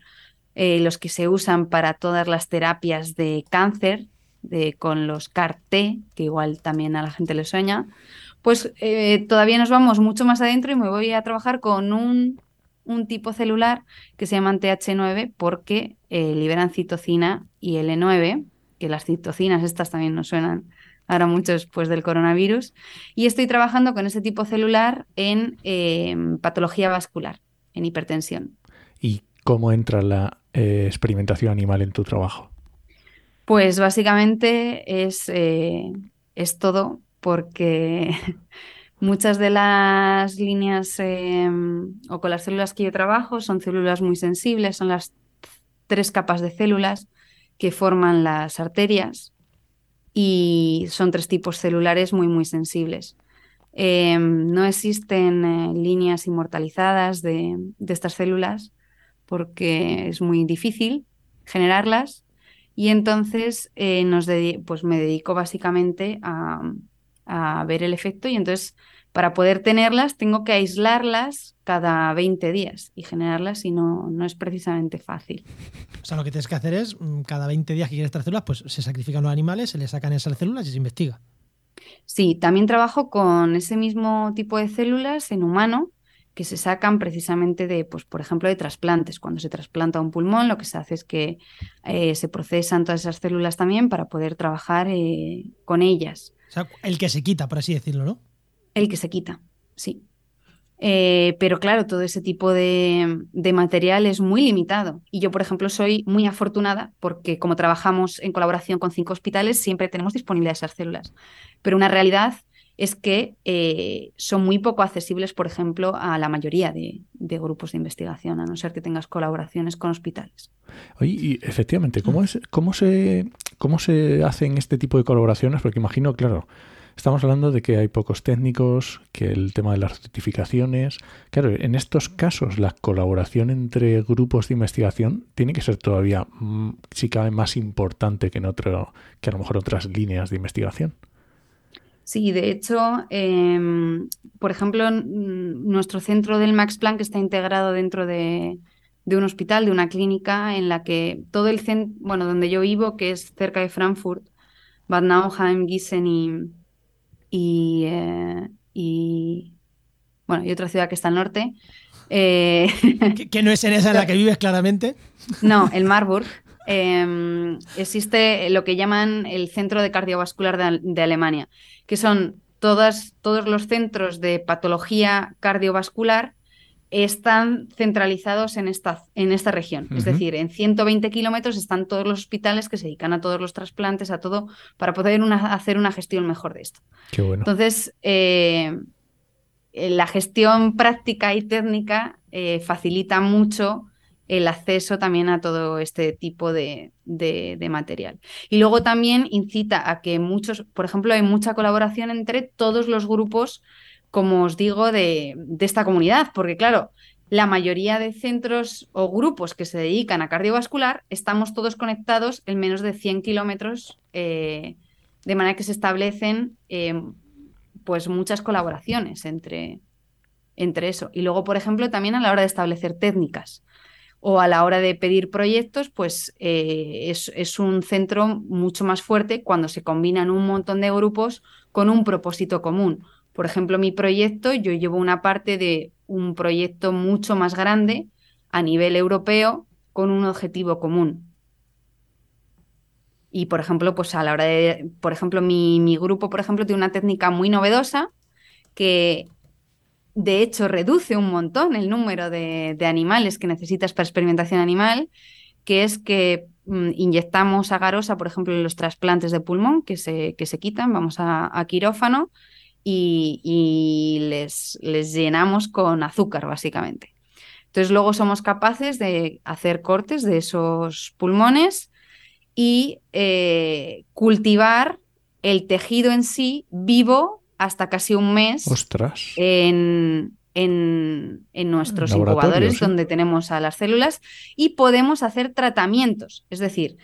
eh, los que se usan para todas las terapias de cáncer, de, con los CAR-T, que igual también a la gente le sueña. Pues eh, todavía nos vamos mucho más adentro y me voy a trabajar con un un tipo celular que se llama TH9 porque eh, liberan citocina y L9, que las citocinas estas también nos suenan ahora mucho después del coronavirus, y estoy trabajando con ese tipo celular en em, patología vascular, en hipertensión. ¿Y cómo entra la eh, experimentación animal en tu trabajo? Pues básicamente es, eh, es todo porque Muchas de las líneas em, o con las células que yo trabajo son células muy sensibles, son las tres capas de células que forman las arterias y son tres tipos celulares muy, muy sensibles. Em, no existen eh, líneas inmortalizadas de, estas células porque es muy difícil generarlas y entonces eh, nos pues me dedico básicamente a, a ver el efecto y entonces para poder tenerlas tengo que aislarlas cada 20 días y generarlas y no, no es precisamente fácil. O sea, lo que tienes que hacer es, mm, cada 20 días que quieres traer células, pues se sacrifican los animales, se les sacan esas células y se investiga. Sí, también trabajo con ese mismo tipo de células en humano que se sacan precisamente de, pues, por ejemplo, de trasplantes. Cuando se trasplanta un pulmón, lo que se hace es que eh, se procesan todas esas células también para poder trabajar eh, con ellas. O sea, el que se quita, por así decirlo, ¿no? El que se quita, sí. Eh, pero claro, todo ese tipo de, material es muy limitado. Y yo, por ejemplo, soy muy afortunada porque como trabajamos en colaboración con cinco hospitales, siempre tenemos disponibilidad esas células. Pero una realidad es que eh, son muy poco accesibles, por ejemplo, a la mayoría de, grupos de investigación, a no ser que tengas colaboraciones con hospitales. Oye, y efectivamente, ¿cómo, es, cómo, se, ¿cómo se hacen este tipo de colaboraciones? Porque imagino, claro, estamos hablando de que hay pocos técnicos, que el tema de las certificaciones. Claro, en estos casos la colaboración entre grupos de investigación tiene que ser todavía, mm, si cabe, más importante que en otro, que a lo mejor otras líneas de investigación. Sí, de hecho, em, por ejemplo, nuestro centro del Max Planck está integrado dentro de, un hospital, de una clínica en la que todo el centro, bueno, donde yo vivo, que es cerca de Frankfurt, Bad Nauheim, Gießen y, eh, y, bueno, y otra ciudad que está al norte. Eh, que, no es en esa en la que vives claramente. No, el Marburg. Em, existe lo que llaman el Centro de Cardiovascular de, Alemania, que son todas, todos los centros de patología cardiovascular están centralizados en esta, en esta región. Es decir, en 120 kilómetros están todos los hospitales que se dedican a todos los trasplantes, a todo, para poder hacer una gestión mejor de esto. Entonces, eh, la gestión práctica y técnica eh, facilita mucho el acceso también a todo este tipo de, material. Y luego también incita a que muchos, por ejemplo, hay mucha colaboración entre todos los grupos, como os digo, de, esta comunidad, porque claro, la mayoría de centros o grupos que se dedican a cardiovascular estamos todos conectados en menos de 100 kilómetros, eh, de manera que se establecen eh, pues muchas colaboraciones entre, entre eso. Y luego, por ejemplo, también a la hora de establecer técnicas o a la hora de pedir proyectos, pues eh, es, un centro mucho más fuerte cuando se combinan un montón de grupos con un propósito común. Por ejemplo, mi proyecto, yo llevo una parte de un proyecto mucho más grande a nivel europeo con un objetivo común. Y, por ejemplo, pues a la hora de, por ejemplo, mi, mi grupo, por ejemplo, tiene una técnica muy novedosa que de hecho, reduce un montón el número de, animales que necesitas para experimentación animal, que es que mm, inyectamos agarosa, por ejemplo, en los trasplantes de pulmón que se, que se quitan, vamos a, quirófano y, les, les, llenamos con azúcar, básicamente. Entonces, luego somos capaces de hacer cortes de esos pulmones y eh, cultivar el tejido en sí vivo hasta casi un mes En, en, nuestros incubadores donde tenemos a las células y podemos hacer tratamientos. Es decir,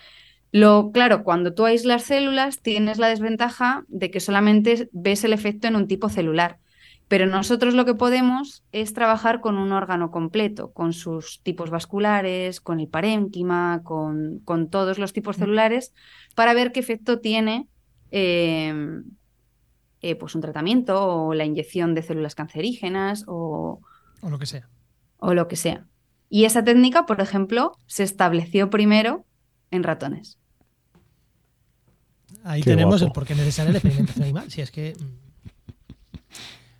lo, claro, cuando tú aíslas células tienes la desventaja de que solamente ves el efecto en un tipo celular. Pero nosotros lo que podemos es trabajar con un órgano completo, con sus tipos vasculares, con el parénquima, con, con todos los tipos celulares, para ver qué efecto tiene eh, eh, pues un tratamiento o la inyección de células cancerígenas o, o lo que sea. O lo que sea. Y esa técnica, por ejemplo, se estableció primero en ratones. Ahí tenemos el por qué necesaria la experimentación animal. Si es que. Mm.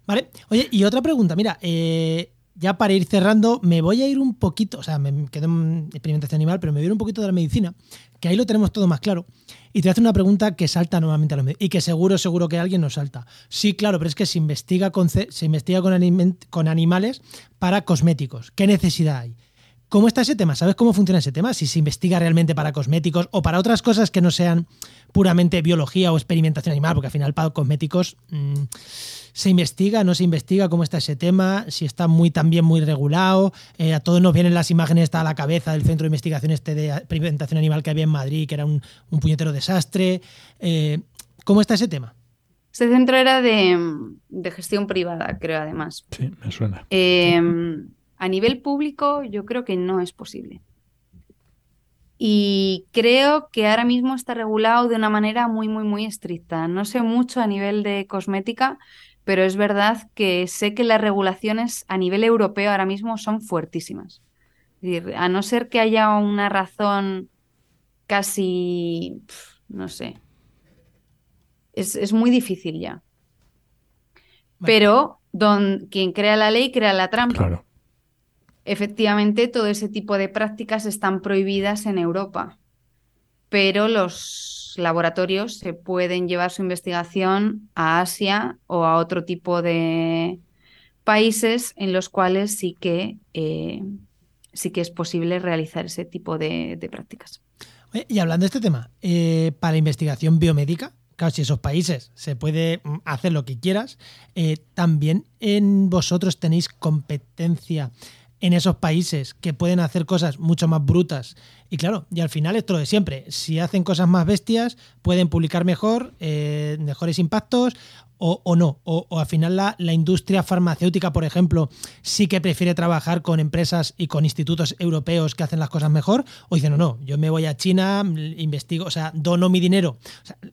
Vale. Oye, y otra pregunta. Mira, eh, ya para ir cerrando, me voy a ir un poquito, o sea, me quedo en experimentación animal, pero me voy a ir un poquito de la medicina, que ahí lo tenemos todo más claro. Y te voy a hacer una pregunta que salta nuevamente a los y que seguro, seguro que alguien nos salta. Sí, claro, pero es que se investiga con, se investiga con, con animales para cosméticos. ¿Qué necesidad hay? ¿Cómo está ese tema? ¿Sabes cómo funciona ese tema? Si se investiga realmente para cosméticos o para otras cosas que no sean puramente biología o experimentación animal, porque al final para cosméticos mm, se investiga, no se investiga cómo está ese tema, si está muy también muy regulado. Eh, a todos nos vienen las imágenes está a la cabeza del centro de investigación este de experimentación animal que había en Madrid, que era un, puñetero desastre. Eh, ¿Cómo está ese tema? Ese centro era de, gestión privada, creo, además. Sí, me suena. Em, a nivel público yo creo que no es posible. Y creo que ahora mismo está regulado de una manera muy, muy, muy estricta. No sé mucho a nivel de cosmética, pero es verdad que sé que las regulaciones a nivel europeo ahora mismo son fuertísimas. Es decir, a no ser que haya una razón casi, no sé, es, muy difícil ya. Pero don, quien crea la ley crea la trampa. Efectivamente, todo ese tipo de prácticas están prohibidas en Europa, pero los laboratorios se pueden llevar su investigación a Asia o a otro tipo de países en los cuales sí que, eh, sí que es posible realizar ese tipo de, prácticas. Y hablando de este tema, eh, para investigación biomédica, Claro, si esos países se puede mm, hacer lo que quieras, eh, también en vosotros tenéis competencia en esos países que pueden hacer cosas mucho más brutas. Y claro, y al final esto lo de siempre. Si hacen cosas más bestias, pueden publicar mejor, eh, mejores impactos o, no. O, al final la, industria farmacéutica, por ejemplo, sí que prefiere trabajar con empresas y con institutos europeos que hacen las cosas mejor. O dicen, no, no, yo me voy a China, investigo, o sea, dono mi dinero.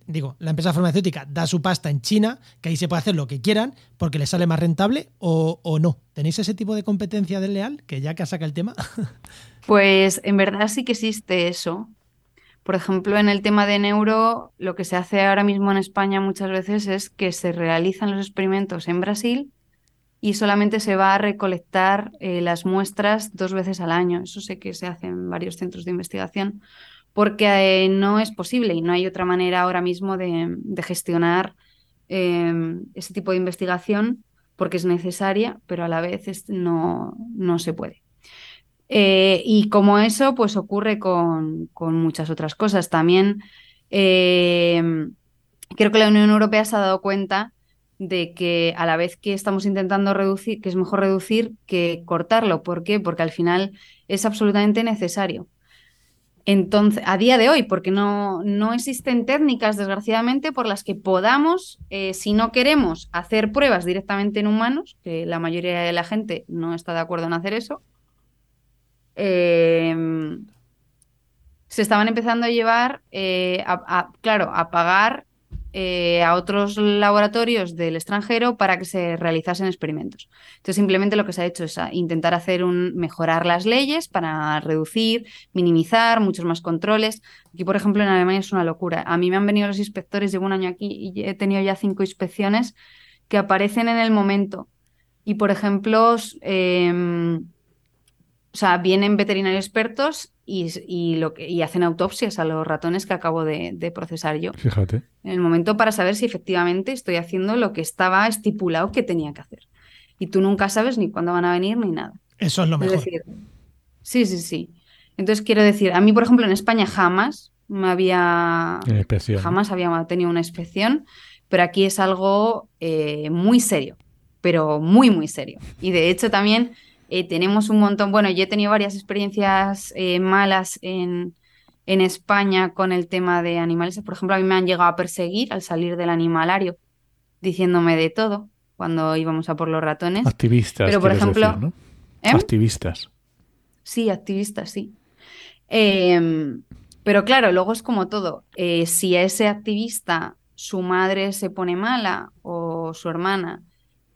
digo, la empresa farmacéutica da su pasta en China, que ahí se puede hacer lo que quieran porque les sale más rentable o, o no. ¿Tenéis ese tipo de competencia desleal? Que ya que saca el tema. Pues en verdad sí que existe eso. Por ejemplo, en el tema de neuro, lo que se hace ahora mismo en España muchas veces es que se realizan los experimentos en Brasil y solamente se va a recolectar eh, las muestras dos veces al año. Eso sé que se hace en varios centros de investigación porque eh, no es posible y no hay otra manera ahora mismo de, gestionar em, ese tipo de investigación porque es necesaria, pero a la vez no, no se puede. Eh, y como eso, pues ocurre con, muchas otras cosas. También eh, creo que la Unión Europea se ha dado cuenta de que a la vez que estamos intentando reducir, que es mejor reducir que cortarlo. ¿Por qué? Porque al final es absolutamente necesario. Entonces, a día de hoy, porque no, no existen técnicas, desgraciadamente, por las que podamos, eh, si no queremos hacer pruebas directamente en humanos, que la mayoría de la gente no está de acuerdo en hacer eso, Em, se estaban empezando a llevar, eh, a, claro, a pagar eh, a otros laboratorios del extranjero para que se realizasen experimentos. Entonces, simplemente lo que se ha hecho es intentar hacer un, mejorar las leyes para reducir, minimizar, muchos más controles. Aquí, por ejemplo, en Alemania es una locura. A mí me han venido los inspectores, llevo un año aquí y he tenido ya cinco inspecciones que aparecen en el momento. Y, por ejemplo, eh, o sea, vienen veterinarios expertos y, lo que, y hacen autopsias a los ratones que acabo de, procesar yo. Fíjate. En el momento para saber si efectivamente estoy haciendo lo que estaba estipulado que tenía que hacer. Y tú nunca sabes ni cuándo van a venir ni nada. Eso es lo mejor. sí, sí, sí. Entonces quiero decir, a mí, por ejemplo, en España jamás me había. Jamás había tenido una inspección, pero aquí es algo eh, muy serio, pero muy, muy serio. Y de hecho también eh, tenemos un montón, bueno, yo he tenido varias experiencias eh, malas en, en, España con el tema de animales. Por ejemplo, a mí me han llegado a perseguir al salir del animalario, diciéndome de todo cuando íbamos a por los ratones. Activistas. Pero, por ejemplo... ¿eh? Activistas. Sí, activistas, sí. Em, pero claro, luego es como todo. si a ese activista su madre se pone mala o su hermana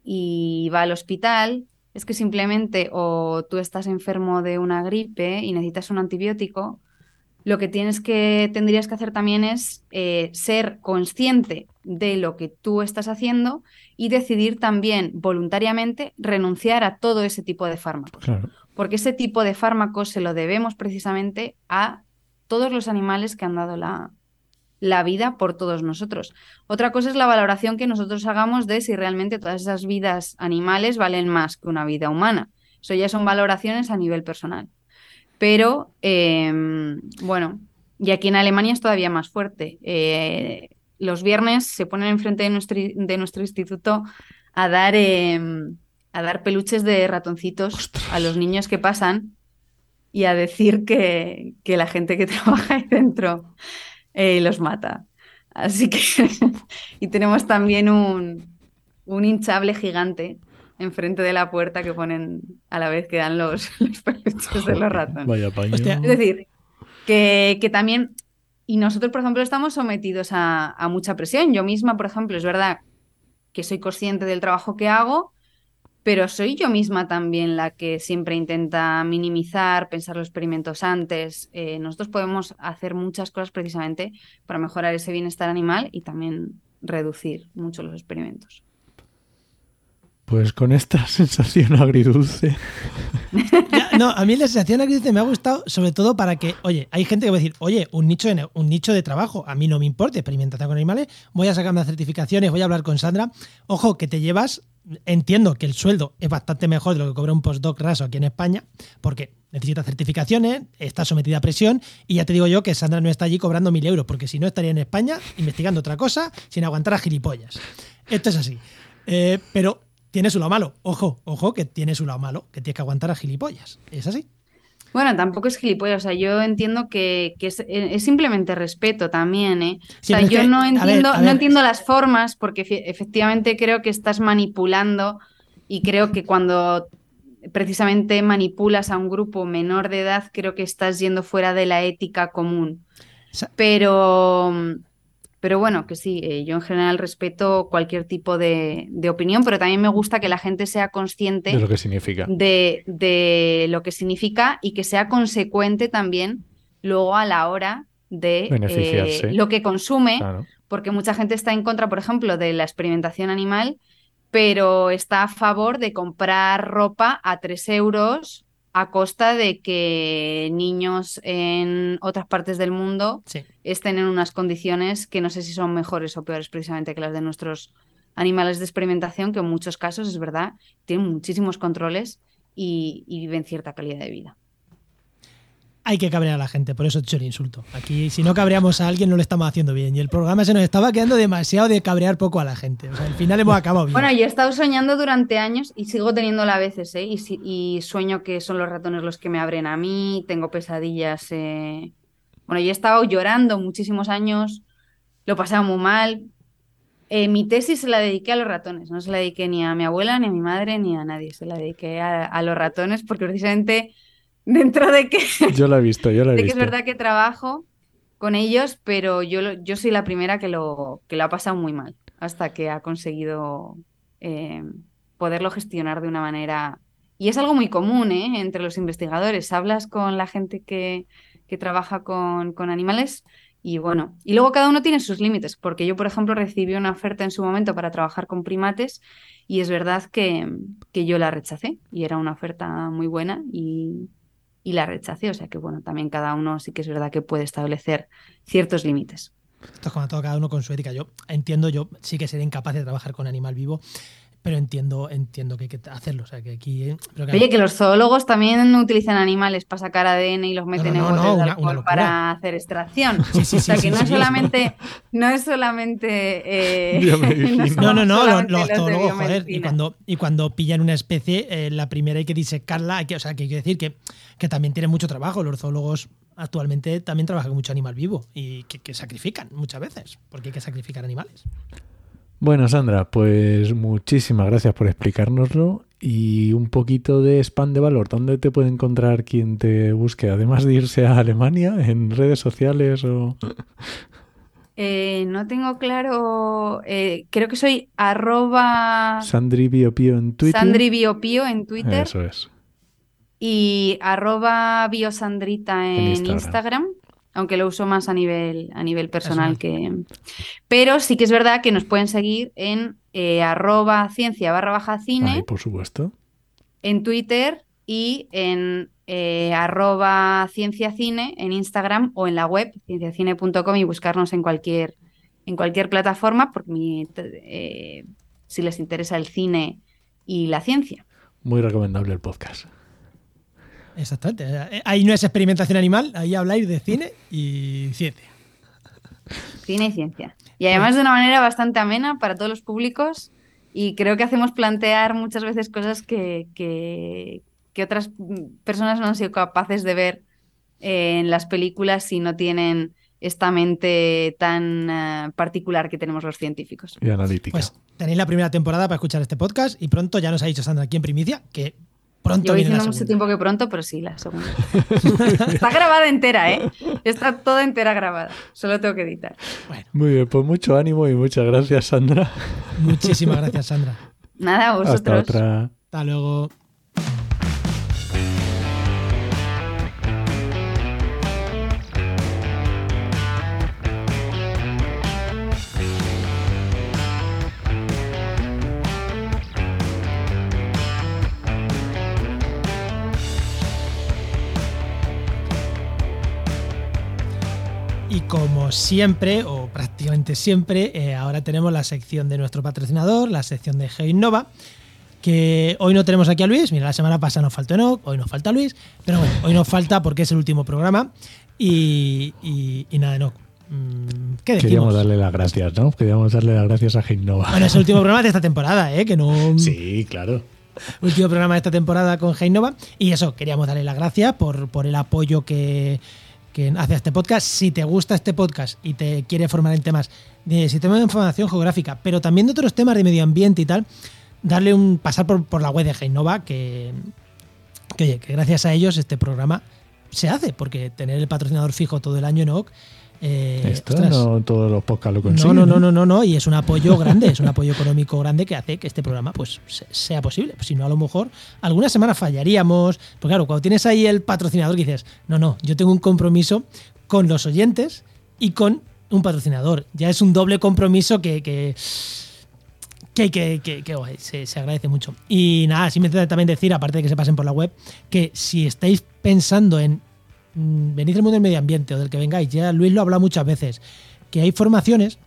y va al hospital, es que simplemente o tú estás enfermo de una gripe y necesitas un antibiótico, lo que tienes que tendrías que hacer también es eh, ser consciente de lo que tú estás haciendo y decidir también voluntariamente renunciar a todo ese tipo de fármacos. Porque ese tipo de fármacos se lo debemos precisamente a todos los animales que han dado la, la vida por todos nosotros. Otra cosa es la valoración que nosotros hagamos de si realmente todas esas vidas animales valen más que una vida humana. Eso ya son valoraciones a nivel personal. Pero, em, bueno, y aquí en Alemania es todavía más fuerte. Eh, los viernes se ponen enfrente de nuestro, de nuestro instituto a dar, em, a dar peluches de ratoncitos a los niños que pasan y a decir que, que la gente que trabaja ahí dentro eh, los mata. Así que, y tenemos también un, un hinchable gigante enfrente de la puerta que ponen a la vez que dan los, los peluches de los ratones. Vaya paño. Es decir, que, que, también, y nosotros, por ejemplo, estamos sometidos a, a, mucha presión. Yo misma, por ejemplo, es verdad que soy consciente del trabajo que hago, pero soy yo misma también la que siempre intenta minimizar, pensar los experimentos antes. Eh, nosotros podemos hacer muchas cosas precisamente para mejorar ese bienestar animal y también reducir mucho los experimentos. Pues con esta sensación agridulce. no, a mí la sensación agridulce me ha gustado, sobre todo para que, oye, hay gente que va a decir, oye, un nicho de, un nicho de trabajo, a mí no me importa, experimentación con animales, voy a sacarme las certificaciones, voy a hablar con Sandra. Ojo, que te llevas, entiendo que el sueldo es bastante mejor de lo que cobra un postdoc raso aquí en España, porque necesita certificaciones, está sometida a presión, y ya te digo yo que Sandra no está allí cobrando mil euros, porque si no estaría en España investigando otra cosa sin aguantar a gilipollas. Esto es así. Eh, pero tiene su lado malo. Ojo, ojo, que tiene su lado malo, que tiene que aguantar a gilipollas. ¿Es así? Bueno, tampoco es gilipollas. O sea, yo entiendo que, es, simplemente respeto también, ¿eh? O sea, yo no entiendo, no entiendo las formas, porque efectivamente creo que estás manipulando y creo que cuando precisamente manipulas a un grupo menor de edad, creo que estás yendo fuera de la ética común. Pero pero bueno, que sí, eh, yo en general respeto cualquier tipo de, opinión, pero también me gusta que la gente sea consciente de lo que significa. De, lo que significa y que sea consecuente también luego a la hora de eh, lo que consume, porque mucha gente está en contra, por ejemplo, de la experimentación animal, pero está a favor de comprar ropa a 3 euros a costa de que niños en otras partes del mundo estén en unas condiciones que no sé si son mejores o peores precisamente que las de nuestros animales de experimentación, que en muchos casos es verdad, tienen muchísimos controles y, y viven cierta calidad de vida hay que cabrear a la gente, por eso he hecho el insulto. Aquí, si no cabreamos a alguien, no lo estamos haciendo bien. Y el programa se nos estaba quedando demasiado de cabrear poco a la gente. O sea, al final hemos acabado bien. Bueno, yo he estado soñando durante años y sigo teniéndola a veces, ¿eh? Y, sueño que son los ratones los que me abren a mí, tengo pesadillas. Eh. Bueno, yo he estado llorando muchísimos años, lo pasaba muy mal. Eh, mi tesis se la dediqué a los ratones, no se la dediqué ni a mi abuela, ni a mi madre, ni a nadie. Se la dediqué a los ratones porque precisamente dentro de que... Yo la he visto, yo la he de visto. que es verdad que trabajo con ellos, pero yo, yo soy la primera que lo, que lo ha pasado muy mal, hasta que ha conseguido eh, poderlo gestionar de una manera... Y es algo muy común ¿eh? entre los investigadores. Hablas con la gente que, que trabaja con, con animales y bueno, y luego cada uno tiene sus límites, porque yo, por ejemplo, recibí una oferta en su momento para trabajar con primates y es verdad que, que yo la rechacé y era una oferta muy buena y, y la rechacé. O sea que, bueno, también cada uno sí que es verdad que puede establecer ciertos límites. Esto es como todo cada uno con su ética. Yo entiendo, yo sí que sería incapaz de trabajar con animal vivo pero entiendo, entiendo que hay que hacerlo. O sea, que aquí, eh, Oye, que los zoólogos también utilizan animales para sacar ADN y los meten en botes de alcohol para hacer extracción. Sí, sí, o sea, que no es solamente, no es solamente. Eh, no, no, no, los, zoólogos, joder. Y cuando, y cuando pillan una especie, eh, la primera hay que disecarla. Hay que, o sea, que hay que decir que, que también tienen mucho trabajo. Los zoólogos actualmente también trabajan con mucho animal vivo y que, que sacrifican muchas veces, porque hay que sacrificar animales. Bueno, Sandra, pues muchísimas gracias por explicárnoslo y un poquito de spam de valor. ¿Dónde te puede encontrar quien te busque? Además de irse a Alemania, en redes sociales o... Eh, no tengo claro. Eh, creo que soy arroba. Sandri en Twitter. Sandri Biopio en Twitter. Eso es. Y arroba biosandrita en, Instagram aunque lo uso más a nivel, a nivel personal, que... Pero sí que es verdad que nos pueden seguir en eh, arroba ciencia barra baja cine. por supuesto. En Twitter y en eh, arroba ciencia cine en Instagram o en la web cienciacine.com y buscarnos en cualquier, en cualquier plataforma porque eh, si les interesa el cine y la ciencia. Muy recomendable el podcast. Exactamente. Ahí no es experimentación animal, ahí habláis de cine y ciencia. Cine y ciencia. Y además de una manera bastante amena para todos los públicos y creo que hacemos plantear muchas veces cosas que, que, otras personas no han sido capaces de ver en las películas si no tienen esta mente tan eh, particular que tenemos los científicos. Y analítica. Pues tenéis la primera temporada para escuchar este podcast y pronto ya nos ha dicho Sandra aquí en primicia que Pronto la diciendo mucho tiempo que pronto, pero sí, la segunda. Está grabada entera, ¿eh? Está toda entera grabada. Solo tengo que editar. Bueno, Muy bien, pues mucho ánimo y muchas gracias, Sandra. muchísimas gracias, Sandra. Nada, a vosotros. Hasta otra. Hasta luego. Como siempre, o prácticamente siempre, eh, ahora tenemos la sección de nuestro patrocinador, la sección de GeoInnova, que hoy no tenemos aquí a Luis, mira, la semana pasada nos faltó Enoch, hoy nos falta Luis, pero bueno, hoy nos falta porque es el último programa y, y, y nada, Enoch, mm, ¿qué? Queríamos darle las gracias, ¿no? Queríamos darle las gracias a Geinova. Bueno, es el último programa de esta temporada, ¿eh? que no... Sí, claro. último programa de esta temporada con Heinova. Y eso, queríamos darle las gracias por, por el apoyo que, que hace este podcast. Si te gusta este podcast y te quiere formar en temas de sistema de información geográfica, pero también de otros temas de medio ambiente y tal, darle un pasar por, por la web de Heinova, que, que, oye, que gracias a ellos este programa se hace, porque tener el patrocinador fijo todo el año en OC. Eh, Esto ostras, no todos los podcasts lo consiguen. no, no, no, no, no, y es un apoyo grande, es un apoyo económico grande que hace que este programa pues se- sea posible. Pues si no, a lo mejor algunas semanas fallaríamos. Porque claro, cuando tienes ahí el patrocinador que dices, no, no, yo tengo un compromiso con los oyentes y con un patrocinador. Ya es un doble compromiso que, que, que, que, que- que, oye, se, se agradece mucho. Y nada, simplemente también decir, aparte de que se pasen por la web, que si estáis pensando en mm, venir del mundo del medio ambiente o del que vengáis, ya Luis lo ha hablado muchas veces, que hay formaciones,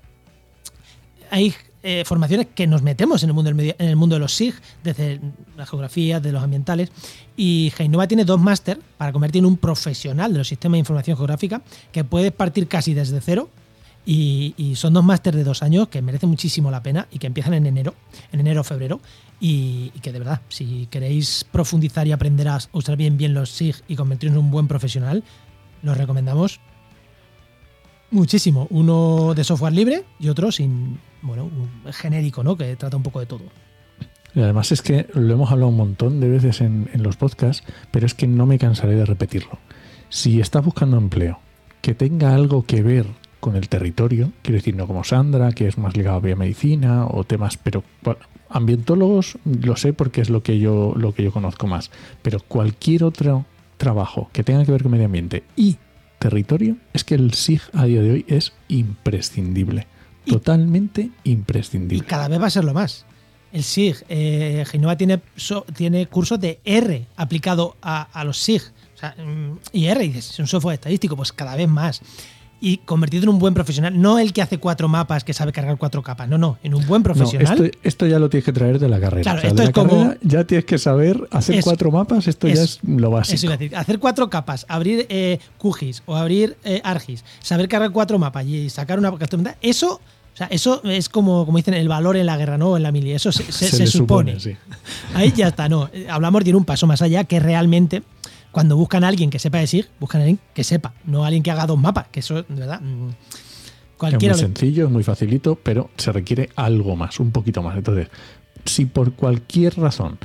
hay eh, formaciones que nos metemos en el mundo del medio- en el mundo de los SIG, desde la geografía, de los ambientales, y Heinova tiene dos máster para convertir en un profesional de los sistemas de información geográfica, que puedes partir casi desde cero, y, y son dos máster de dos años que merecen muchísimo la pena y que empiezan en enero, en enero o febrero. Y, que de verdad, si queréis profundizar y aprender a usar bien, bien los SIG y convertiros en un buen profesional, los recomendamos muchísimo. Uno de software libre y otro sin, bueno, un genérico, ¿no? Que trata un poco de todo. Y además es que lo hemos hablado un montón de veces en, los podcasts, pero es que no me cansaré de repetirlo. Si estás buscando empleo que tenga algo que ver con el territorio, quiero decir, no como Sandra, que es más ligado a biomedicina o temas, pero ambientólogos lo sé porque es lo que yo lo que yo conozco más, pero cualquier otro trabajo que tenga que ver con medio ambiente y territorio, es que el SIG a día de hoy es imprescindible, Y- totalmente Y imprescindible. cada vez va a serlo más. El SIG, eh, Genova tiene, so- tiene cursos de R aplicado a, a los SIG. O sea, mm, y R, dices, es un software estadístico, pues cada vez más. Y convertido en un buen profesional, no el que hace cuatro mapas que sabe cargar cuatro capas, no, no, en un buen No, profesional. esto, esto ya lo tienes que traer de la carrera. Claro, O sea, esto de es la como- carrera ya tienes que saber hacer cuatro mapas, esto ya es- lo básico. Eso iba a decir, hacer cuatro capas, abrir eh, QGIS o abrir eh, ARGIS, saber cargar cuatro mapas y sacar una eso, o sea, eso es como, como dicen, el valor en la guerra, ¿no? En la mili, eso se, se- se le supone. sí. Ahí ya está, no. Eh, Hablamos de ir un paso más allá, que realmente cuando buscan a alguien que sepa de SIG, buscan a alguien que sepa, no a alguien que haga dos mapas, que eso, de verdad, mm, Es cualquiera. muy lo- sencillo, es muy facilito, pero se requiere algo más, un poquito más. Entonces, si por cualquier razón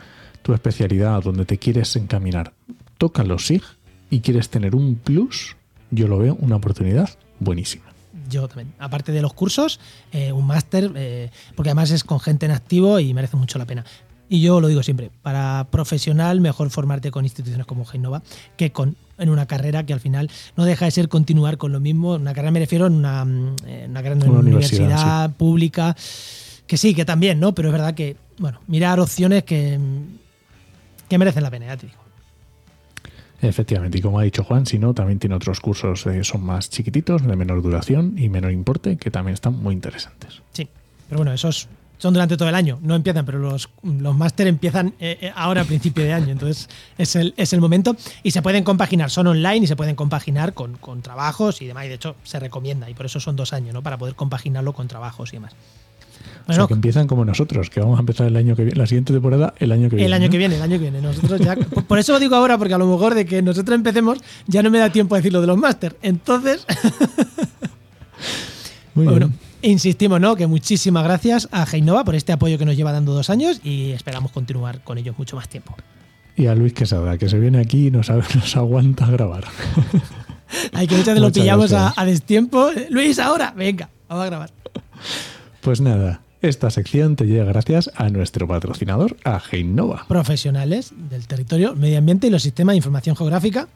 tu especialidad donde te quieres encaminar toca los SIG y quieres tener un plus, yo lo veo una oportunidad buenísima. Yo también. Aparte de los cursos, eh, un máster, eh, porque además es con gente en activo y merece mucho la pena. Y yo lo digo siempre, para profesional mejor formarte con instituciones como Genova que con en una carrera que al final no deja de ser continuar con lo mismo. Una carrera me refiero en una, mm, eh, una una universidad, pública, que sí, que también, ¿no? Pero es verdad que, bueno, mirar opciones que, mm, que merecen la pena, ya te digo. Efectivamente, y como ha dicho Juan, si no, también tiene otros cursos que son más chiquititos, de menor duración y menor importe, que también están muy interesantes. Sí, pero bueno, esos son durante todo el año, no empiezan, pero los, los máster empiezan eh, eh, ahora a principio de año, entonces es el, es el momento y se pueden compaginar, son online y se pueden compaginar con, con trabajos y demás, y de hecho se recomienda y por eso son dos años, ¿no? Para poder compaginarlo con trabajos y demás. o sea, que empiezan como nosotros, que vamos a empezar el año que viene, la siguiente temporada el año que viene. el año ¿no? que viene, el año que viene. Nosotros ya, por por eso lo digo ahora, porque a lo mejor de que nosotros empecemos ya no me da tiempo a decir lo de los máster. Entonces, Muy Bueno, bien. Insistimos, ¿no? Que muchísimas gracias a Heinova por este apoyo que nos lleva dando dos años y esperamos continuar con ellos mucho más tiempo. Y a Luis Quesada, que se viene aquí y nos, nos aguanta grabar. Hay que muchas veces lo pillamos a, a, destiempo. Luis, ahora, venga, vamos a grabar. Pues nada, esta sección te llega gracias a nuestro patrocinador, a Geinova. Profesionales del territorio, medio ambiente y los sistemas de información geográfica.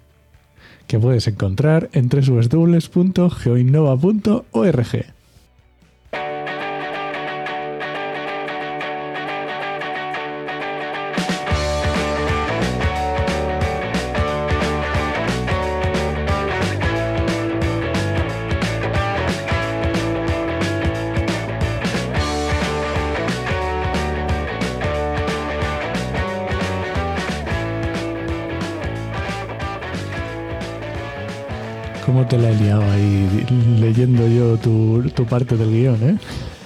Que puedes encontrar en www.geoinnova.org. tu, parte del guion, eh?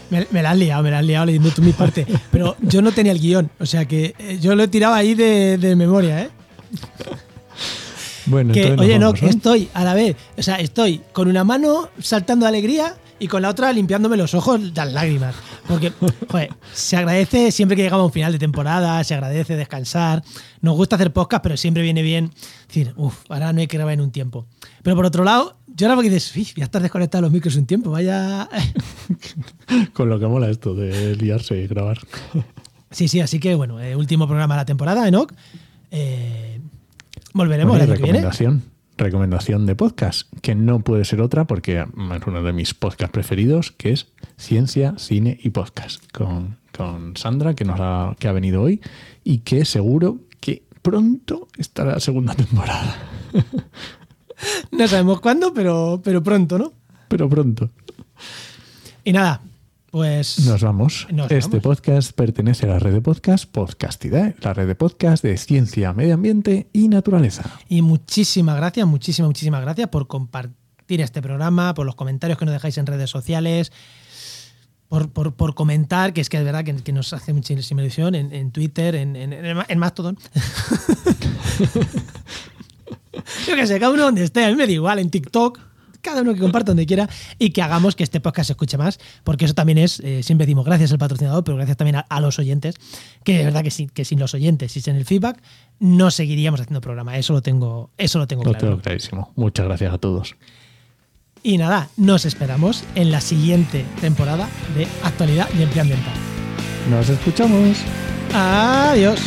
Me, me, la has liado, me la has liado leyendo tú mi parte. Pero yo no tenía el guion, o sea que eh, yo lo he tirado ahí de, de memoria, ¿eh? Bueno, que, entonces oye, no, ¿eh? estoy a la vez, o sea, estoy con una mano saltando de alegría y con la otra limpiándome los ojos las lágrimas. Porque, joder, se agradece siempre que llegamos a un final de temporada, se agradece descansar. Nos gusta hacer podcast, pero siempre viene bien decir, uff, ahora no hay que grabar en un tiempo. Pero por otro lado, yo ahora porque dices, "Uy, voy a estar desconectado los micros un tiempo, vaya. Con lo que mola esto de liarse y grabar. Sí, sí, así que bueno, eh, último programa de la temporada, Enoch. Eh, volveremos el año que viene. Recomendación, de podcast, que no puede ser otra porque es uno de mis podcasts preferidos, que es Ciencia, Cine y Podcast, con, con Sandra, que, nos ha, que ha venido hoy y que seguro que pronto estará la segunda temporada. No sabemos cuándo, pero, pero pronto, ¿no? Pero pronto. Y nada, pues. Nos vamos. Nos este vamos. podcast pertenece a la red de podcast Podcastidae, la red de podcast de ciencia, medio ambiente y naturaleza. Y muchísimas gracias, muchísimas, muchísimas gracias por compartir este programa, por los comentarios que nos dejáis en redes sociales, por, por- por comentar, que es que es verdad que, que nos hace muchísima ilusión en, en Twitter, en, en, en Ma- en Mastodon. Yo que sé, cada uno donde esté, a mí me da igual, en TikTok, cada uno que comparta donde quiera y que hagamos que este podcast se escuche más, porque eso también es, eh, siempre decimos gracias al patrocinador, pero gracias también a, a los oyentes, que es verdad que, sí, que sin los oyentes y sin el feedback no seguiríamos haciendo programa, eso lo tengo, eso lo tengo Lo claro. tengo clarísimo. Muchas gracias a todos. Y nada, nos esperamos en la siguiente temporada de Actualidad y Empleo Ambiental. Nos escuchamos. Adiós.